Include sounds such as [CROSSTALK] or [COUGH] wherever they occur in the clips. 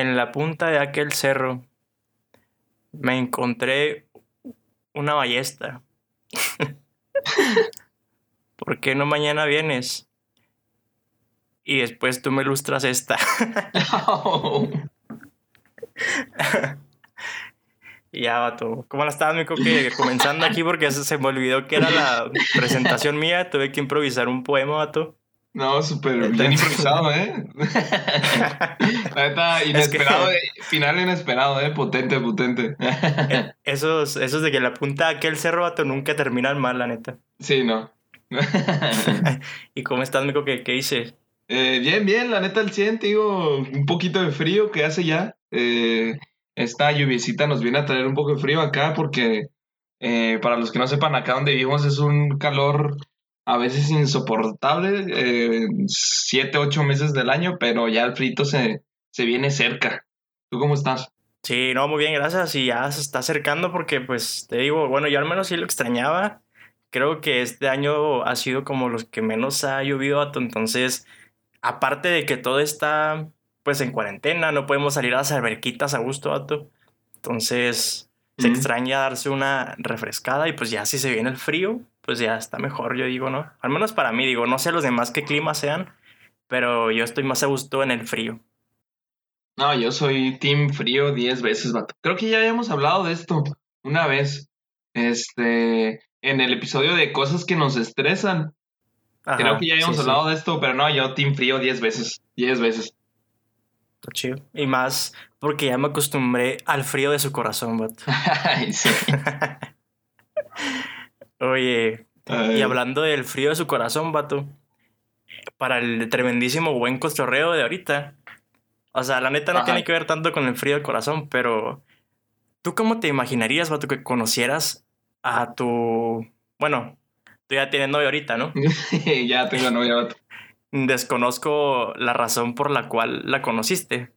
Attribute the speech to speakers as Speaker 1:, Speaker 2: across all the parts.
Speaker 1: en la punta de aquel cerro me encontré una ballesta. [LAUGHS] ¿Por qué no mañana vienes? Y después tú me ilustras esta. [LAUGHS] ya, vato. ¿Cómo la estabas, Mico? Que comenzando aquí porque se me olvidó que era la presentación mía. Tuve que improvisar un poema, vato.
Speaker 2: No, súper bien improvisado, ¿eh? [LAUGHS] La neta, inesperado, final inesperado, ¿eh? Potente, potente. [LAUGHS]
Speaker 1: esos, esos de que la punta de aquel cerro, vato, nunca terminan mal, la neta.
Speaker 2: Sí, no. [LAUGHS]
Speaker 1: ¿Y cómo estás, Mico? ¿Qué, qué dices?
Speaker 2: Eh, bien, bien, la neta, el 100, digo, un poquito de frío que hace ya. Eh, esta lluviecita nos viene a traer un poco de frío acá porque, eh, para los que no sepan, acá donde vivimos es un calor a veces insoportable, eh, siete, ocho meses del año, pero ya el frito se, se viene cerca. ¿Tú cómo estás?
Speaker 1: Sí, no, muy bien, gracias. Y ya se está acercando porque, pues, te digo, bueno, yo al menos sí lo extrañaba. Creo que este año ha sido como los que menos ha llovido, entonces, aparte de que todo está, pues, en cuarentena, no podemos salir a las alberquitas a gusto, vato. Entonces, se extraña darse una refrescada y pues ya si se viene el frío, pues ya está mejor, yo digo, ¿no? Al menos para mí, digo, no sé los demás qué clima sean, pero yo estoy más a gusto en el frío.
Speaker 2: No, yo soy team frío 10 veces, vato. Creo que ya habíamos hablado de esto una vez. Este, en el episodio de cosas que nos estresan. Creo que ya habíamos hablado de esto, pero no, yo team frío 10 veces. 10 veces.
Speaker 1: Está chido. Y más porque ya me acostumbré al frío de su corazón, vato. [LAUGHS] sí. [LAUGHS] Oye, y hablando del frío de su corazón, vato, para el tremendísimo buen cotorreo de ahorita, o sea, la neta no tiene que ver tanto con el frío del corazón, pero ¿tú cómo te imaginarías, vato, que conocieras a tu... Bueno, tú ya tienes novia ahorita, ¿no? [LAUGHS]
Speaker 2: ya tengo novia, vato.
Speaker 1: Desconozco la razón por la cual la conociste,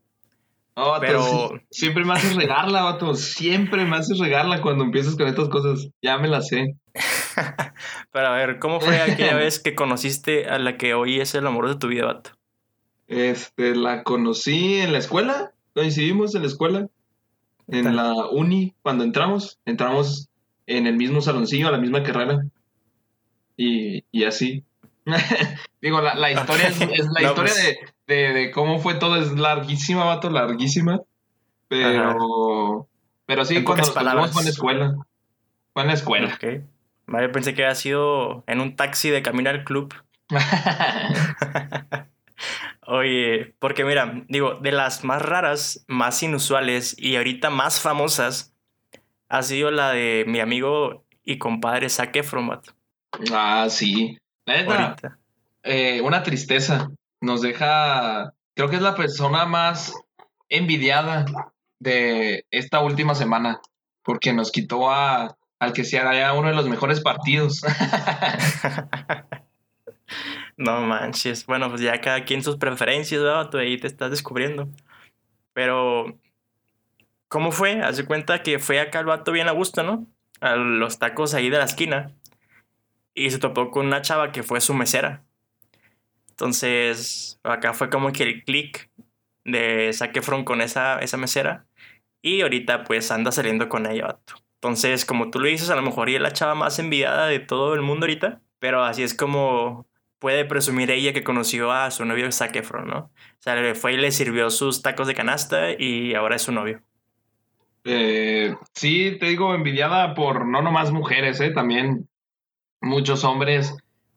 Speaker 2: pero siempre me haces regarla, vato. Siempre me haces regarla cuando empiezas con estas cosas. Ya me la sé. [LAUGHS]
Speaker 1: Pero a ver, ¿cómo fue aquella vez que conociste a la que hoy es el amor de tu vida, vato?
Speaker 2: Este, la conocí en la escuela. Coincidimos en la escuela. En la uni, cuando entramos. Entramos en el mismo saloncillo, a la misma carrera. Y, y así. [LAUGHS] Digo, la, historia es, la historia pues. de, cómo fue todo, es larguísima, vato, larguísima. Pero, pero sí, cuando nos fue en la escuela. Fue en la escuela.
Speaker 1: Okay. Vale, pensé que había sido en un taxi de camino al club. [LAUGHS] Oye, porque mira, digo, de las más raras, más inusuales y ahorita más famosas, ha sido la de mi amigo y compadre Zac Efron,
Speaker 2: Ah, sí. La eh, una tristeza. Nos deja, creo que es la persona más envidiada de esta última semana, porque nos quitó a, al que sea uno de los mejores partidos. [LAUGHS]
Speaker 1: no manches. Bueno, pues ya cada quien sus preferencias, ¿verdad? Tú ahí te estás descubriendo. Pero, ¿cómo fue? Hace cuenta que fue acá el vato bien a gusto, ¿no? A los tacos ahí de la esquina y se topó con una chava que fue su mesera. Entonces, acá fue como que el click de Zac con esa, esa mesera. Y ahorita pues anda saliendo con ella, Entonces, como tú lo dices, a lo mejor ella es la chava más envidiada de todo el mundo ahorita. Pero así es como puede presumir ella que conoció a su novio Zac ¿no? O sea, le fue y le sirvió sus tacos de canasta y ahora es su novio.
Speaker 2: Eh, sí, te digo, envidiada por no nomás mujeres, ¿eh? También muchos hombres,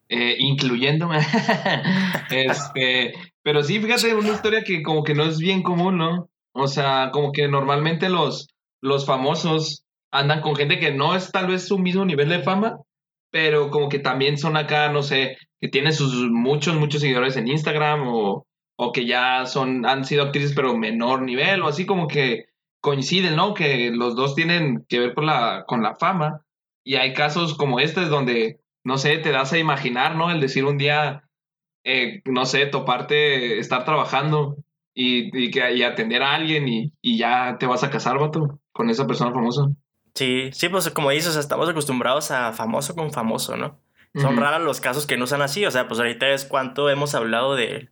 Speaker 2: eh, incluyéndome. [LAUGHS] este, pero sí, fíjate, una historia que como que no es bien común, ¿no? O sea, como que normalmente los, los famosos andan con gente que no es tal vez su mismo nivel de fama, pero como que también son acá, no sé, que tienen sus muchos, muchos seguidores en Instagram o, o que ya son, han sido actrices pero menor nivel o así como que coinciden, ¿no? Que los dos tienen que ver con la, con la fama y hay casos como este donde, no sé, te das a imaginar, ¿no? El decir un día, eh, no sé, toparte, estar trabajando y, y, que, y atender a alguien y, y, ya te vas a casar, vato, con esa persona famosa.
Speaker 1: Sí, sí, pues como dices, estamos acostumbrados a famoso con famoso, ¿no? Son raros los casos que no sean así, o sea, pues ahorita es cuánto hemos hablado de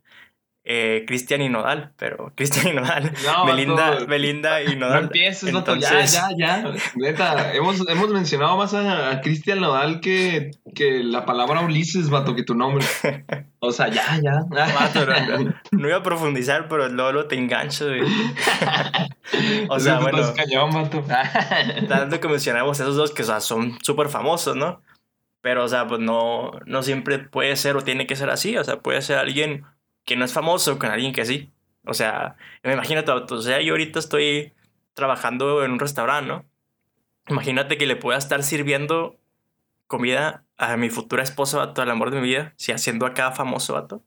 Speaker 1: eh, Cristian y Nodal, pero Cristian y Nodal,
Speaker 2: No,
Speaker 1: Belinda,
Speaker 2: vato.
Speaker 1: Belinda y [LAUGHS]
Speaker 2: No
Speaker 1: Nodal.
Speaker 2: empieces, vato,
Speaker 1: Entonces-
Speaker 2: ya, ya, ya. Neta, hemos, hemos mencionado más a, a Cristian Nodal que, que la palabra Ulises, vato, que tu nombre. O sea, ya, ya.
Speaker 1: Vato, no, no- [LAUGHS] no iba a profundizar, pero luego te engancho. güey. [LAUGHS] o sea, bueno,
Speaker 2: cañón, vato.
Speaker 1: tanto que mencionamos esos dos que o sea, son súper famosos, ¿no? Pero, o sea, pues no, no siempre puede ser o tiene que ser así. O sea, puede ser alguien que no es famoso con alguien que sí. O sea, imagínate, o sea, yo ahorita estoy trabajando en un restaurante, ¿no? Imagínate que le pueda estar sirviendo comida a mi futura esposa, vato, al amor de mi vida, si haciendo acá famoso, vato.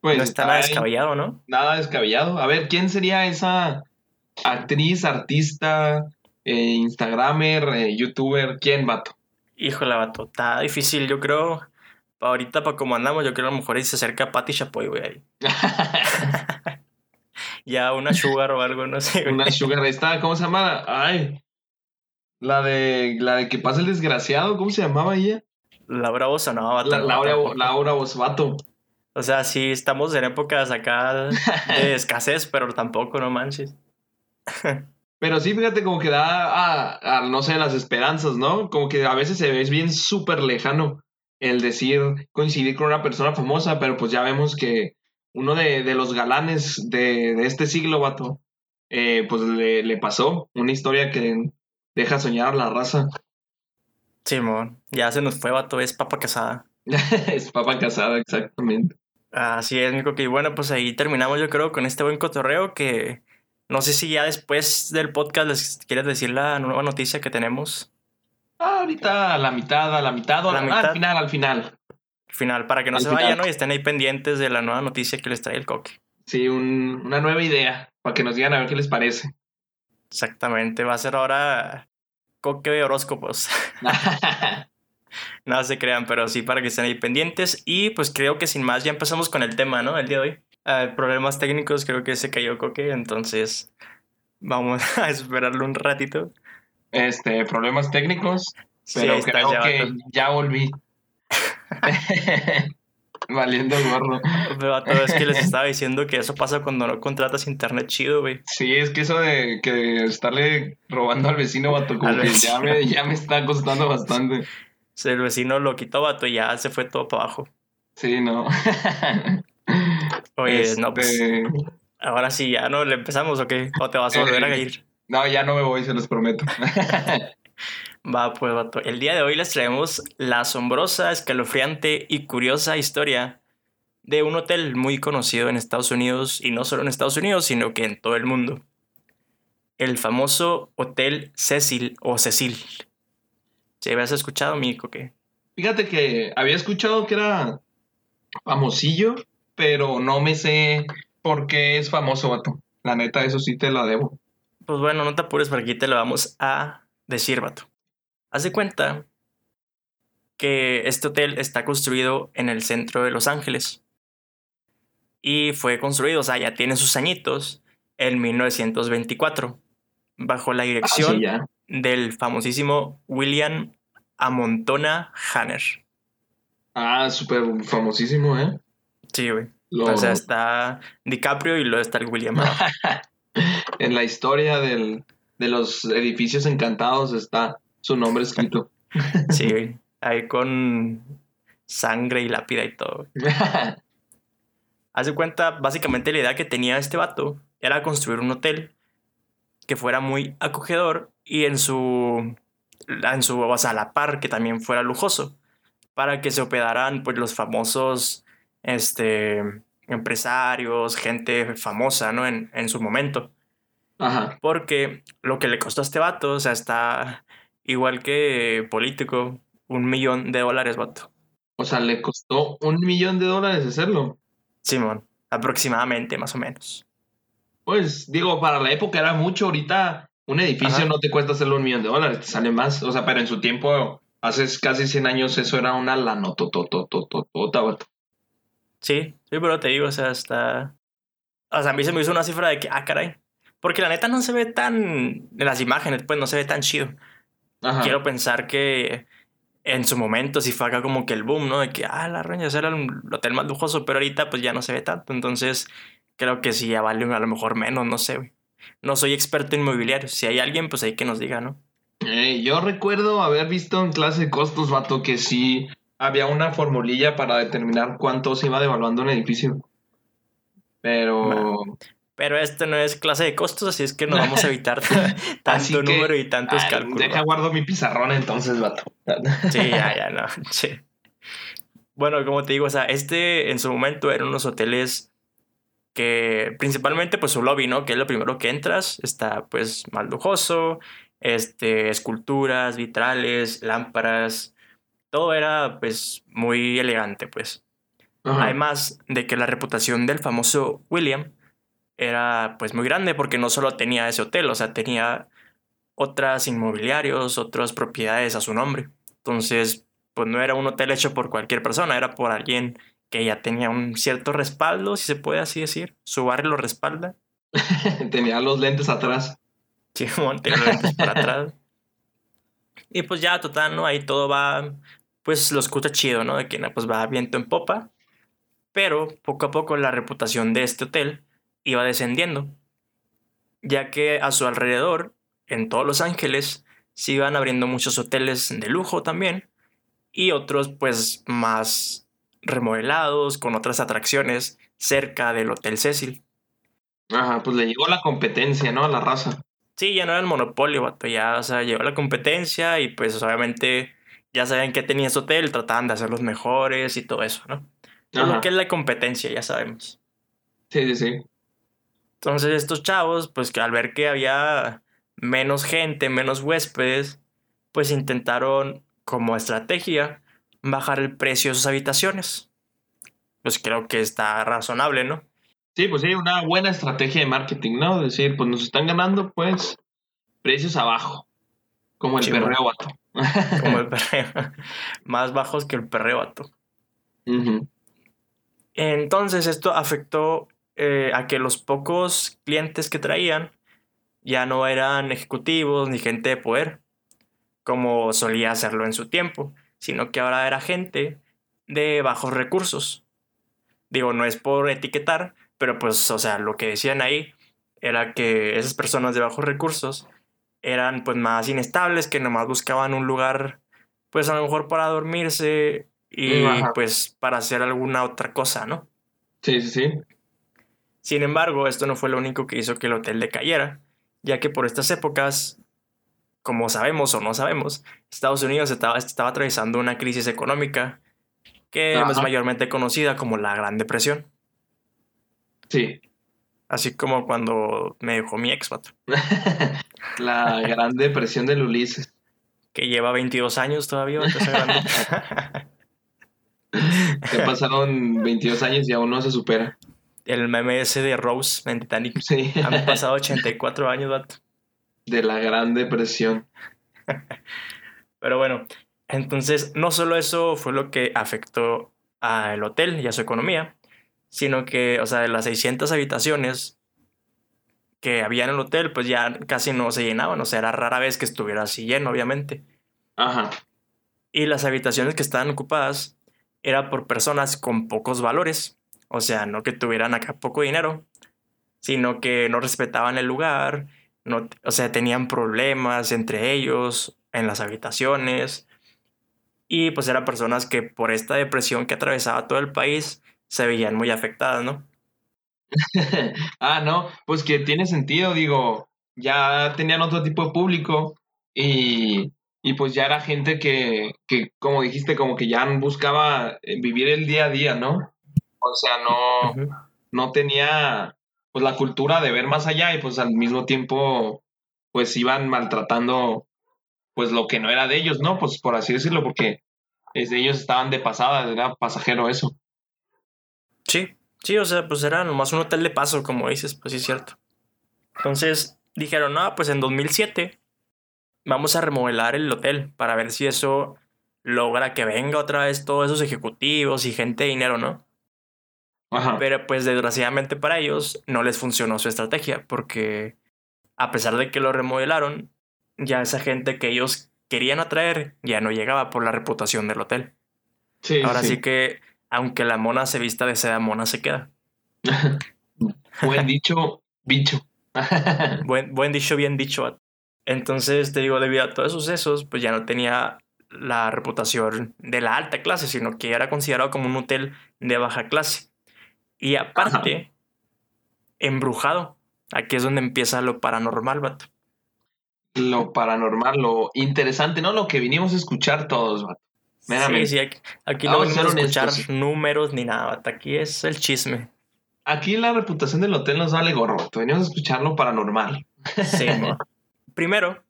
Speaker 2: Pues
Speaker 1: no está nada descabellado, ¿no?
Speaker 2: nada descabellado. A ver, ¿quién sería esa actriz, artista, eh, instagramer, eh, youtuber? ¿Quién, vato?
Speaker 1: Híjole, vato, está difícil, yo creo. Ahorita, para como andamos, yo creo que a lo mejor ahí se acerca Patty Chapoy, güey. ahí. [LAUGHS] Ya una sugar o algo, no sé. güey.
Speaker 2: Una sugar esta, ¿cómo se llama? Ay. La de la de que pasa el desgraciado, ¿cómo se llamaba ella?
Speaker 1: Laura Bozo, no, vato.
Speaker 2: La, Laura. Laura Bosvato.
Speaker 1: O sea, sí, estamos en épocas acá de [LAUGHS] escasez, pero tampoco, no manches.
Speaker 2: Pero sí, fíjate, como que da a, a, no sé, las esperanzas, ¿no? Como que a veces se ve es bien súper lejano el decir coincidir con una persona famosa, pero pues ya vemos que uno de, de los galanes de, de este siglo, vato, eh, pues le, le pasó una historia que deja soñar a la raza.
Speaker 1: Simón, ya se nos fue, vato, es papa casada. [LAUGHS]
Speaker 2: es papa casada, exactamente.
Speaker 1: Así es, Mico, que bueno, pues ahí terminamos yo creo con este buen cotorreo que no sé si ya después del podcast les quieres decir la nueva noticia que tenemos
Speaker 2: Ah, ahorita a la mitad, a la mitad, o
Speaker 1: A la
Speaker 2: al-
Speaker 1: mitad.
Speaker 2: al final, al final.
Speaker 1: al final, para que no
Speaker 2: Al
Speaker 1: se
Speaker 2: final.
Speaker 1: vayan ¿no? y estén ahí pendientes de la nueva noticia que les trae el coque.
Speaker 2: Sí, un- una nueva idea, para que nos digan a ver qué les parece.
Speaker 1: Exactamente, va a ser ahora coque de horóscopos. [LAUGHS] [LAUGHS] No se crean, pero sí para que estén ahí pendientes. Y pues creo que sin más ya empezamos con el tema, ¿no? El día de hoy. Ah, problemas técnicos, creo que se cayó Coque, entonces vamos [LAUGHS] a esperarlo un ratito.
Speaker 2: Este, problemas técnicos.
Speaker 1: Sí,
Speaker 2: Pero creo que
Speaker 1: vato.
Speaker 2: ya volví. [LAUGHS] Valiendo gorro.
Speaker 1: Pero es que les [LAUGHS] estaba diciendo que eso pasa cuando no contratas internet chido, güey.
Speaker 2: Sí, es que eso de que estarle robando al vecino, vato, como
Speaker 1: Al
Speaker 2: que
Speaker 1: vecino.
Speaker 2: ya me, [LAUGHS] ya me está costando bastante.
Speaker 1: Sea, El vecino lo quitó, vato, y ya se fue todo para abajo.
Speaker 2: Sí, no.
Speaker 1: Oye, no, pues
Speaker 2: Este,
Speaker 1: ahora sí, ya no le empezamos, ¿o qué? ¿O te vas a volver a ir?
Speaker 2: No, ya no me voy, se los prometo. [LAUGHS]
Speaker 1: Va, pues, vato. El día de hoy les traemos la asombrosa, escalofriante y curiosa historia de un hotel muy conocido en Estados Unidos, y no solo en Estados Unidos, sino que en todo el mundo. El famoso Hotel Cecil o Cecil. ¿Se habías escuchado, Mico? que
Speaker 2: Fíjate que había escuchado que era famosillo, pero no me sé por qué es famoso, vato. La neta, eso sí te la debo.
Speaker 1: Pues bueno, no te apures, porque aquí te lo vamos a decir, vato. Haz de cuenta que este hotel está construido en el centro de Los Ángeles. Y fue construido, o sea, ya tiene sus añitos, en 1924, bajo la
Speaker 2: Ah,
Speaker 1: dirección
Speaker 2: sí, ya.
Speaker 1: del famosísimo William Amontona Hanner.
Speaker 2: Ah, súper famosísimo, ¿eh?
Speaker 1: Sí, güey.
Speaker 2: Lo-
Speaker 1: O sea, está DiCaprio y luego está el William. [LAUGHS] [LAUGHS]
Speaker 2: En la historia del, de los edificios encantados está su nombre escrito. [LAUGHS]
Speaker 1: Sí, güey. Ahí con sangre y lápida y todo. [LAUGHS] Haz de cuenta, básicamente la idea que tenía este vato era construir un hotel que fuera muy acogedor y en su, en su, o sea, a la par que también fuera lujoso, para que se hospedaran pues los famosos, este, empresarios, gente famosa, ¿no? En, en su momento.
Speaker 2: Ajá.
Speaker 1: Porque lo que le costó a este vato, o sea, está igual que político, un millón de dólares, vato.
Speaker 2: O sea, le costó un millón de dólares hacerlo.
Speaker 1: Simón, aproximadamente, más o menos.
Speaker 2: Pues digo, para la época era mucho. Ahorita un edificio
Speaker 1: Ajá.
Speaker 2: no te cuesta hacerlo un millón de dólares, te sale más. O sea, pero en su tiempo, hace casi 100 años, eso era una lanotototototota, vato.
Speaker 1: Sí, sí, pero te digo, o sea, está... O sea, a mí se me hizo una cifra de que, ah, caray. Porque la neta no se ve tan... En las imágenes, pues, no se ve tan chido.
Speaker 2: Ajá.
Speaker 1: Quiero pensar que en su momento sí fue acá como que el boom, ¿no? De que, ah, la Rangers era el hotel más lujoso, pero ahorita pues ya no se ve tanto. Entonces, creo que sí ya vale a lo mejor menos, no sé, No soy experto en inmobiliario. Si hay alguien, pues hay que nos diga, ¿no?
Speaker 2: Eh, yo recuerdo haber visto en clase de costos, vato, que sí había una formulilla para determinar cuánto se iba devaluando un edificio. Pero.
Speaker 1: Pero esto no es clase de costos, así es que no vamos a evitar [LAUGHS] tanto número y tantos cálculos.
Speaker 2: Deja guardo mi pizarrón entonces, vato.
Speaker 1: sí, ya, ya, no. [LAUGHS] Sí. Bueno, como te digo, o sea, este en su momento eran unos hoteles que principalmente pues su lobby, ¿no? Que es lo primero que entras, está pues más lujoso, este, esculturas, vitrales, lámparas, todo era pues muy elegante, pues. Además de que la reputación del famoso William era pues muy grande porque no solo tenía ese hotel, o sea, tenía otras inmobiliarios, otras propiedades a su nombre. Entonces, pues no era un hotel hecho por cualquier persona, era por alguien que ya tenía un cierto respaldo, si se puede así decir. Su barrio lo respalda. [LAUGHS]
Speaker 2: tenía los lentes atrás.
Speaker 1: Sí, [LAUGHS] tenía los lentes para atrás. [LAUGHS] Y pues ya, total, ¿no? Ahí todo va, pues lo escucha chido, ¿no? De que pues va viento en popa. Pero poco a poco la reputación de este hotel iba descendiendo, ya que a su alrededor, en todos Los Ángeles, se iban abriendo muchos hoteles de lujo también y otros pues más remodelados con otras atracciones cerca del Hotel Cecil.
Speaker 2: Ajá, pues le llegó la competencia, ¿no? A la raza.
Speaker 1: Sí, ya no era el monopolio, bato, ya, o sea, llegó la competencia y pues obviamente ya sabían que tenía ese hotel, trataban de hacer los mejores y todo eso, ¿no? Lo que es la competencia, ya sabemos.
Speaker 2: Sí, sí, sí.
Speaker 1: Entonces estos chavos, pues que al ver que había menos gente, menos huéspedes, pues intentaron como estrategia bajar el precio de sus habitaciones. Pues creo que está razonable, ¿no?
Speaker 2: Sí, pues sí, una buena estrategia de marketing, ¿no? Decir, pues nos están ganando, pues, precios abajo. Como el perreo vato. [LAUGHS]
Speaker 1: Como el [LAUGHS] perreo. Más bajos que el perreo vato. Entonces esto afectó eh, a que los pocos clientes que traían ya no eran ejecutivos ni gente de poder, como solía hacerlo en su tiempo, sino que ahora era gente de bajos recursos. Digo, no es por etiquetar, pero pues, o sea, lo que decían ahí era que esas personas de bajos recursos eran pues más inestables, que nomás buscaban un lugar, pues a lo mejor para dormirse y pues para hacer alguna otra cosa, ¿no?
Speaker 2: Sí, sí, sí.
Speaker 1: Sin embargo, esto no fue lo único que hizo que el hotel decayera, ya que por estas épocas, como sabemos o no sabemos, Estados Unidos estaba, estaba atravesando una crisis económica que es mayormente conocida como la Gran Depresión.
Speaker 2: Sí.
Speaker 1: Así como cuando me dejó mi ex, patrón. [LAUGHS]
Speaker 2: la Gran Depresión del Ulises.
Speaker 1: Que lleva 22 años todavía.
Speaker 2: Se [LAUGHS] pasaron 22 años y aún no se supera
Speaker 1: el meme ese de Rose en Titanic. Sí. Han pasado 84 años, vato.
Speaker 2: De la Gran Depresión. [LAUGHS]
Speaker 1: Pero bueno, entonces no solo eso fue lo que afectó al hotel y a su economía, sino que, o sea, de las 600 habitaciones que había en el hotel, pues ya casi no se llenaban, o sea, era rara vez que estuviera así lleno, obviamente.
Speaker 2: Ajá.
Speaker 1: Y las habitaciones que estaban ocupadas eran por personas con pocos valores, o sea, no que tuvieran acá poco dinero, sino que no respetaban el lugar, no, o sea, tenían problemas entre ellos en las habitaciones. Y pues eran personas que por esta depresión que atravesaba todo el país se veían muy afectadas, ¿no? [LAUGHS]
Speaker 2: ah, no, pues que tiene sentido, digo, ya tenían otro tipo de público y, y pues ya era gente que, que, como dijiste, como que ya buscaba vivir el día a día, ¿no? O sea, no, no tenía pues la cultura de ver más allá y pues al mismo tiempo pues iban maltratando pues lo que no era de ellos, ¿no? Pues por así decirlo, porque ellos estaban de pasada, era pasajero eso.
Speaker 1: Sí, sí, o sea, pues era nomás un hotel de paso, como dices, pues sí es cierto. Entonces dijeron, no, pues en 2007 vamos a remodelar el hotel para ver si eso logra que venga otra vez todos esos ejecutivos y gente de dinero, ¿no? Pero pues desgraciadamente para ellos no les funcionó su estrategia porque a pesar de que lo remodelaron, ya esa gente que ellos querían atraer ya no llegaba por la reputación del hotel.
Speaker 2: Sí,
Speaker 1: Ahora sí.
Speaker 2: sí.
Speaker 1: que, aunque la mona se vista de seda, mona se queda. [LAUGHS]
Speaker 2: Buen dicho, bicho. [LAUGHS]
Speaker 1: Buen, buen dicho, bien dicho. Entonces, te digo, debido a todos esos sucesos, pues ya no tenía la reputación de la alta clase, sino que era considerado como un hotel de baja clase. Y aparte, embrujado. Aquí es donde empieza lo paranormal, vato.
Speaker 2: lo paranormal, lo interesante, ¿no? Lo que vinimos a escuchar todos, vato.
Speaker 1: Sí, sí, aquí, aquí no
Speaker 2: Vamos a
Speaker 1: venimos a
Speaker 2: ser
Speaker 1: escuchar
Speaker 2: honestos.
Speaker 1: números ni nada. Aquí es el chisme.
Speaker 2: Aquí la reputación del hotel nos vale gorro. Venimos a escuchar lo paranormal.
Speaker 1: Sí. [LAUGHS] Primero,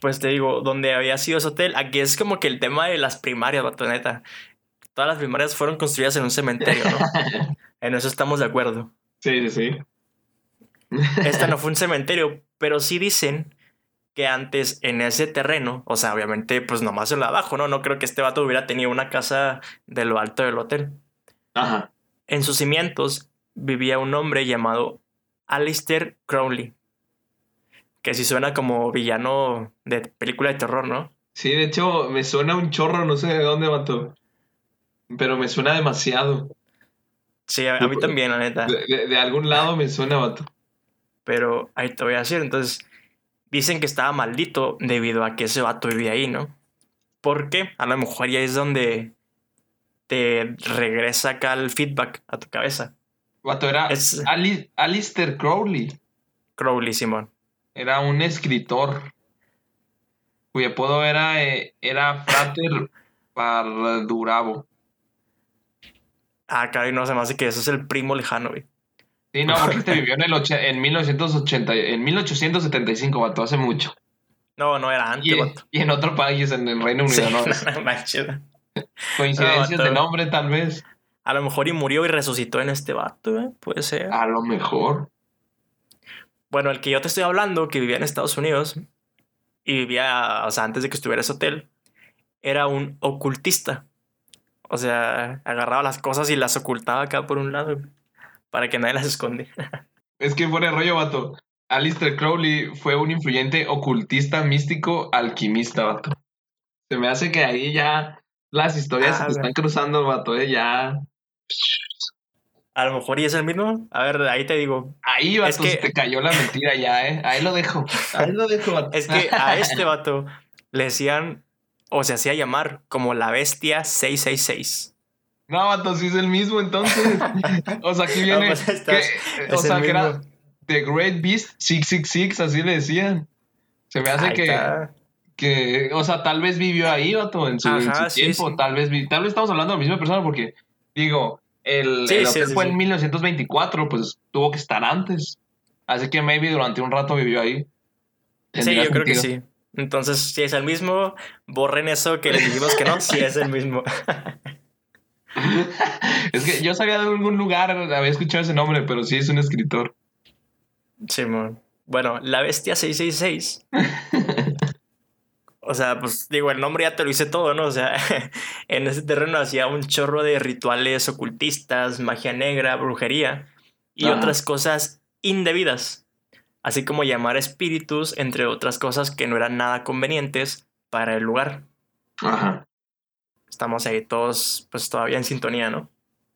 Speaker 1: pues te digo, donde había sido ese hotel, aquí es como que el tema de las primarias, vato, neta. Todas las primarias fueron construidas en un cementerio, ¿no? [LAUGHS] En eso estamos de acuerdo.
Speaker 2: Sí, sí, sí.
Speaker 1: Esta no [LAUGHS] fue un cementerio, pero sí dicen que antes en ese terreno, o sea, obviamente, pues nomás en lo abajo, ¿no? No creo que este vato hubiera tenido una casa de lo alto del hotel.
Speaker 2: Ajá.
Speaker 1: En sus cimientos vivía un hombre llamado Alistair Crowley, que sí suena como villano de película de terror, ¿no?
Speaker 2: Sí, de hecho, me suena un chorro, no sé de dónde, vato. Pero me suena demasiado.
Speaker 1: Sí, a, a mí también, la neta.
Speaker 2: De, de- de algún lado me suena, vato.
Speaker 1: Pero ahí te voy a decir, entonces, dicen que estaba maldito debido a que ese vato vivía ahí, ¿no? Porque a lo mejor ya es donde te regresa acá el feedback a tu cabeza.
Speaker 2: Vato, era
Speaker 1: Es-
Speaker 2: Ali- Alistair Crowley.
Speaker 1: Crowley, Simón.
Speaker 2: Era un escritor cuyo apodo era, eh, era Frater Pardurabo.
Speaker 1: Ah, caray, no se me hace que eso es el primo lejano, güey.
Speaker 2: Sí, no, porque este vivió en, el ocha- en 1980, en 1875, vato, hace mucho.
Speaker 1: No, no era antes,
Speaker 2: Y,
Speaker 1: vato.
Speaker 2: y en otro país, en el Reino
Speaker 1: Sí,
Speaker 2: Unido, ¿no? [LAUGHS] Coincidencias
Speaker 1: No,
Speaker 2: de nombre, tal vez.
Speaker 1: A lo mejor y murió y resucitó en este vato, ¿eh? Puede ser.
Speaker 2: A lo mejor.
Speaker 1: Bueno, el que yo te estoy hablando, que vivía en Estados Unidos y vivía, o sea, antes de que estuviera ese hotel, era un ocultista. O sea, agarraba las cosas y las ocultaba acá por un lado para que nadie las esconde.
Speaker 2: Es que fuera rollo, vato. Alistair Crowley fue un influyente ocultista, místico, alquimista, vato. Se me hace que ahí ya las historias se
Speaker 1: Ah,
Speaker 2: te están cruzando, vato, eh, ya.
Speaker 1: A lo mejor y es el mismo. A ver, ahí te digo.
Speaker 2: Ahí, vato,
Speaker 1: Es que-
Speaker 2: se te cayó la mentira ya, eh. Ahí lo dejo. Ahí lo dejo, vato.
Speaker 1: Es que a este vato le decían, o se hacía llamar como la bestia 666.
Speaker 2: No, vato, sí es el mismo entonces. O sea, aquí [LAUGHS] viene.
Speaker 1: pues, estás-
Speaker 2: que- o sea, que era. The Great Beast 666, así le decían. Se me hace que, que, o sea, tal vez vivió ahí, vato, en su, en
Speaker 1: Ajá,
Speaker 2: su
Speaker 1: sí,
Speaker 2: tiempo.
Speaker 1: sí.
Speaker 2: Tal vez tal vez estamos hablando de la misma persona porque, digo, el,
Speaker 1: Sí,
Speaker 2: el
Speaker 1: sí,
Speaker 2: hotel
Speaker 1: sí,
Speaker 2: fue
Speaker 1: sí.
Speaker 2: en 1924, pues tuvo que estar antes. Así que maybe durante un rato vivió ahí.
Speaker 1: Sí, yo creo que sí. Entonces, si es el mismo, borren eso que les dijimos que no, si es el mismo. [LAUGHS]
Speaker 2: Es que yo sabía de algún lugar, había escuchado ese nombre, pero sí es un escritor.
Speaker 1: Simón. Bueno, la bestia 666. O sea, pues digo, el nombre ya te lo hice todo, ¿no? O sea, [LAUGHS] en ese terreno hacía un chorro de rituales ocultistas, magia negra, brujería y
Speaker 2: Ajá.
Speaker 1: otras cosas indebidas. Así como llamar espíritus, entre otras cosas que no eran nada convenientes para el lugar.
Speaker 2: Ajá.
Speaker 1: Estamos ahí todos, pues todavía en sintonía, ¿no?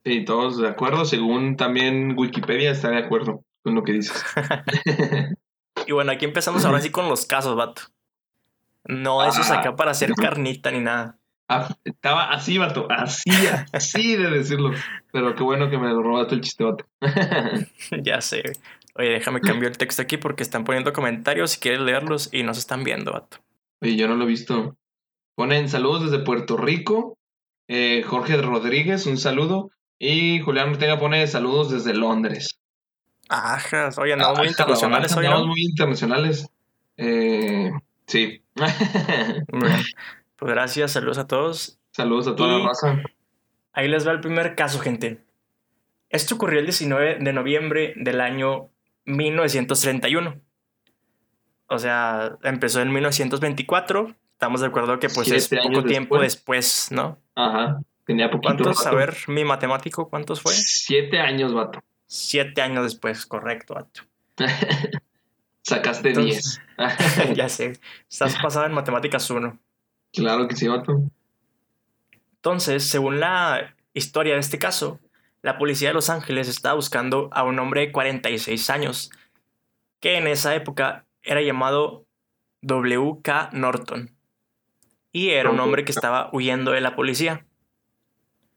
Speaker 2: Sí, todos de acuerdo. Según también Wikipedia está de acuerdo con lo que dices. [LAUGHS]
Speaker 1: Y bueno, aquí empezamos ahora sí con los casos, vato. No esos
Speaker 2: Ah.
Speaker 1: acá para hacer carnita ni nada.
Speaker 2: Ah, estaba así, vato. Así, así de decirlo. Pero qué bueno que me lo robaste el chiste, vato. [LAUGHS] [LAUGHS]
Speaker 1: ya sé. Oye, déjame cambiar el texto aquí porque están poniendo comentarios si quieres leerlos y no se están viendo, vato.
Speaker 2: Oye, yo no lo he visto. Ponen saludos desde Puerto Rico. Eh, Jorge Rodríguez, un saludo. Y Julián Ortega pone saludos desde Londres.
Speaker 1: Ajas, oye, andamos muy [LAUGHS]
Speaker 2: Ah,
Speaker 1: internacionales hoy,
Speaker 2: andamos
Speaker 1: ¿no?
Speaker 2: muy internacionales. Eh, sí.
Speaker 1: Muy. Pues gracias, saludos a todos.
Speaker 2: saludos a toda
Speaker 1: Y-
Speaker 2: la raza.
Speaker 1: Ahí les va el primer caso, gente. Esto ocurrió el 19 de noviembre del año 1931. O sea, empezó en 1924. Estamos de acuerdo que pues es poco tiempo
Speaker 2: después.
Speaker 1: después, ¿no?
Speaker 2: Ajá. Tenía poquito.
Speaker 1: ¿Cuántos? A
Speaker 2: rato.
Speaker 1: ver, mi matemático, ¿cuántos fue?
Speaker 2: Siete años, vato.
Speaker 1: Siete años después, correcto, vato. [LAUGHS]
Speaker 2: Sacaste
Speaker 1: Entonces-
Speaker 2: diez. [LAUGHS]
Speaker 1: ya sé, estás [LAUGHS] pasado en matemáticas 1.
Speaker 2: Claro que sí, vato.
Speaker 1: Entonces, según la historia de este caso, la policía de Los Ángeles estaba buscando a un hombre de 46 años, que en esa época era llamado W.K. Norton. Y era un hombre que estaba huyendo de la policía.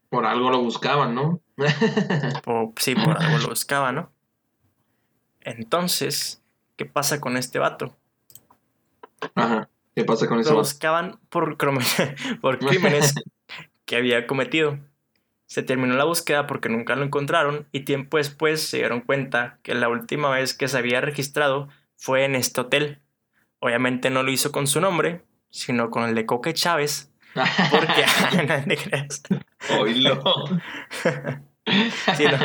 Speaker 2: Por algo lo buscaban, ¿no? [LAUGHS]
Speaker 1: O, sí, por algo lo buscaban, ¿no? Entonces, ¿qué pasa con este vato?
Speaker 2: Ajá. ¿Qué pasa con eso?
Speaker 1: Lo buscaban por, [LAUGHS] por [LAUGHS] crímenes que había cometido. Se terminó la búsqueda porque nunca lo encontraron y tiempo después se dieron cuenta que la última vez que se había registrado fue en este hotel. Obviamente no lo hizo con su nombre, sino con el de Coque Chávez. [LAUGHS] Porque [LAUGHS] no te creas.
Speaker 2: Oílo.
Speaker 1: sino,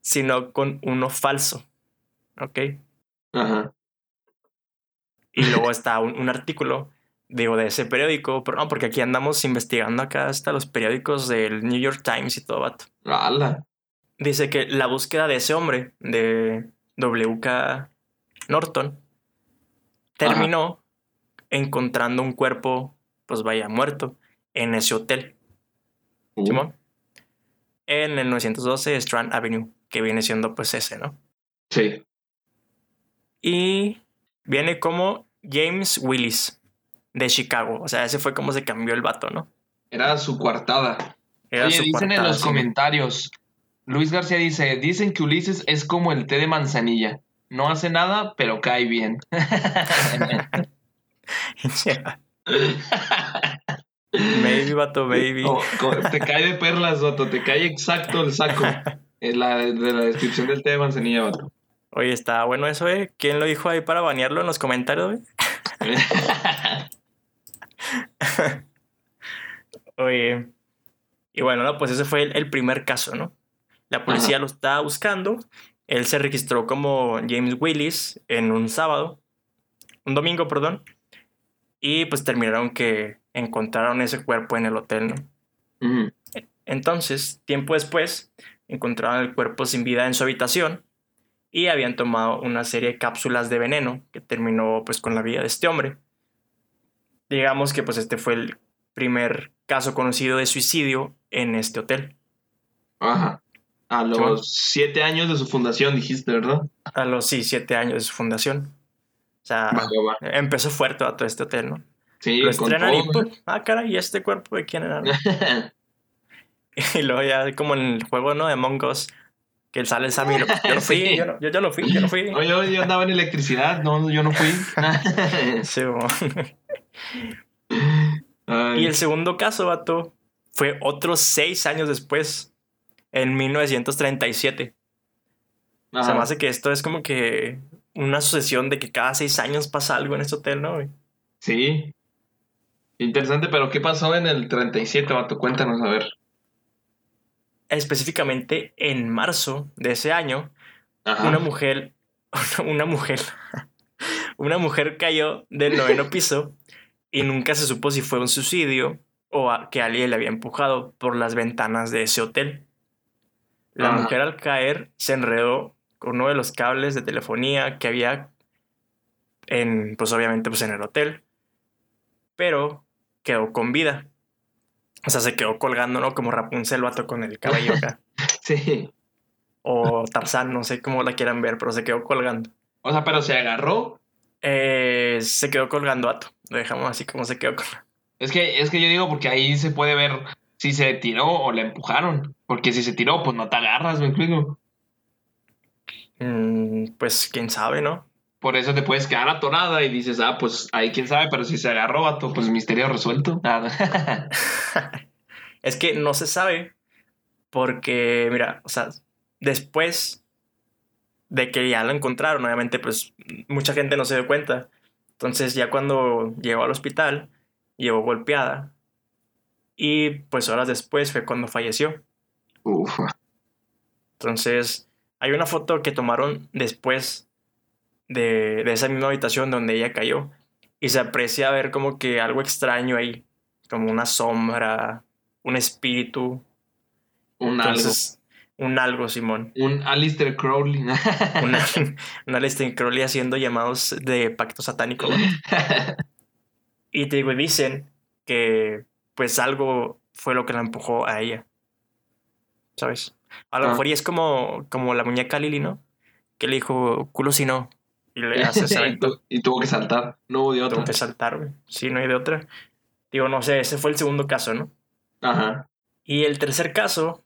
Speaker 1: sino con uno falso. ¿Ok?
Speaker 2: Ajá.
Speaker 1: Y luego está un, un artículo, digo, de ese periódico, pero no, porque aquí andamos investigando acá hasta los periódicos del New York Times y todo, vato.
Speaker 2: ¡Hala!
Speaker 1: Dice que la búsqueda de ese hombre, de W.K. Norton, terminó encontrando un cuerpo, pues vaya, muerto, en ese hotel.
Speaker 2: Uh,
Speaker 1: Simón. En el 912 Strand Avenue, que viene siendo pues ese, ¿no?
Speaker 2: sí.
Speaker 1: Y viene como James Willis, de Chicago. O sea, ese fue como se cambió el vato, ¿no?
Speaker 2: Era su coartada.
Speaker 1: Era
Speaker 2: Oye,
Speaker 1: su
Speaker 2: dicen en los
Speaker 1: sí.
Speaker 2: comentarios. Luis García dice, dicen que Ulises es como el té de manzanilla. No hace nada, pero cae bien. [LAUGHS] [LAUGHS] [LAUGHS]
Speaker 1: maybe, vato, maybe.
Speaker 2: Como- como- te cae de perlas, vato. Te cae exacto el saco. [LAUGHS] Es la de la descripción del té de manzanilla, vato.
Speaker 1: Oye, está bueno eso, ¿eh? ¿Quién lo dijo ahí para banearlo en los comentarios, güey? Oye. Y bueno, no, pues ese fue el, el primer caso, ¿no? La policía lo estaba buscando. Él se registró como James Willis en un sábado, un domingo, perdón. Y pues terminaron que encontraron ese cuerpo en el hotel, ¿no? Entonces, tiempo después, encontraron el cuerpo sin vida en su habitación y habían tomado una serie de cápsulas de veneno que terminó pues con la vida de este hombre. Digamos que pues este fue el primer caso conocido de suicidio en este hotel.
Speaker 2: Ajá. A los siete años de su fundación, dijiste, ¿verdad?
Speaker 1: A los sí, siete años de su fundación. O sea, empezó fuerte a todo este hotel, ¿no?
Speaker 2: Sí,
Speaker 1: Lo estrenan y ¡pum! ah, caray, ¿y este cuerpo de quién era? no?"
Speaker 2: ¿no? [LAUGHS] [LAUGHS]
Speaker 1: Y luego ya como en el juego, ¿no? De Among Us, que sale el Sammy [LAUGHS] yo no fui,
Speaker 2: Sí.
Speaker 1: yo, no, yo, yo no fui, yo no fui.
Speaker 2: No, yo, yo andaba en electricidad, no, yo no fui.
Speaker 1: Sí, Y el segundo caso, vato, fue otros seis años después, en 1937. Se
Speaker 2: ajá.
Speaker 1: me hace que esto es como que una sucesión de que cada seis años pasa algo en este hotel, ¿no? güey?
Speaker 2: Sí. Interesante, pero ¿qué pasó en el 37, vato? Cuéntanos, a ver.
Speaker 1: Específicamente en marzo de ese año,
Speaker 2: Ajá.
Speaker 1: una mujer, [LAUGHS] una mujer, [LAUGHS] una mujer cayó del noveno piso y nunca se supo si fue un suicidio o a- que alguien le había empujado por las ventanas de ese hotel. La
Speaker 2: Ajá.
Speaker 1: mujer al caer se enredó uno de los cables de telefonía que había en, pues obviamente, pues en el hotel, pero quedó con vida. O sea, se quedó colgando, ¿no? Como Rapunzel, vato con el cabello acá. [LAUGHS]
Speaker 2: Sí.
Speaker 1: o Tarzán, no sé cómo la quieran ver, pero se quedó colgando.
Speaker 2: O sea, pero se agarró.
Speaker 1: Eh, se quedó colgando, vato. Lo dejamos así como se quedó colgando.
Speaker 2: Es que, es que yo digo porque ahí se puede ver si se tiró o la empujaron. Porque si se tiró, pues no te agarras, me explico.
Speaker 1: Mm, pues quién sabe, ¿no?
Speaker 2: Por eso te puedes quedar atorada y dices, ah, pues ahí quién sabe, pero si se agarró, vato, pues misterio resuelto. [LAUGHS] [LAUGHS]
Speaker 1: Es que no se sabe porque, mira, o sea, después de que ya lo encontraron, obviamente, pues mucha gente no se dio cuenta. Entonces ya cuando llegó al hospital, llegó golpeada. Y pues horas después fue cuando falleció.
Speaker 2: Uf.
Speaker 1: Entonces, hay una foto que tomaron después de, de esa misma habitación donde ella cayó. Y se aprecia ver como que algo extraño ahí, como una sombra, un espíritu.
Speaker 2: Un
Speaker 1: Entonces, un algo, Simón.
Speaker 2: algo. Un Alistair Crowley. [LAUGHS]
Speaker 1: Una, una Aleister Crowley haciendo llamados de pacto satánico. [LAUGHS] Y te digo, dicen que pues algo fue lo que la empujó a ella. ¿Sabes? A lo
Speaker 2: Ah.
Speaker 1: mejor y es como, como la muñeca Lili, ¿no? Que le dijo, culo si no. Y le hace [LAUGHS]
Speaker 2: y, tu- y tuvo que saltar. No hubo de otra.
Speaker 1: Tengo que saltar, güey. Sí, no hay de otra. Digo, no sé, ese fue el segundo caso, ¿no?
Speaker 2: Ajá.
Speaker 1: Y el tercer caso,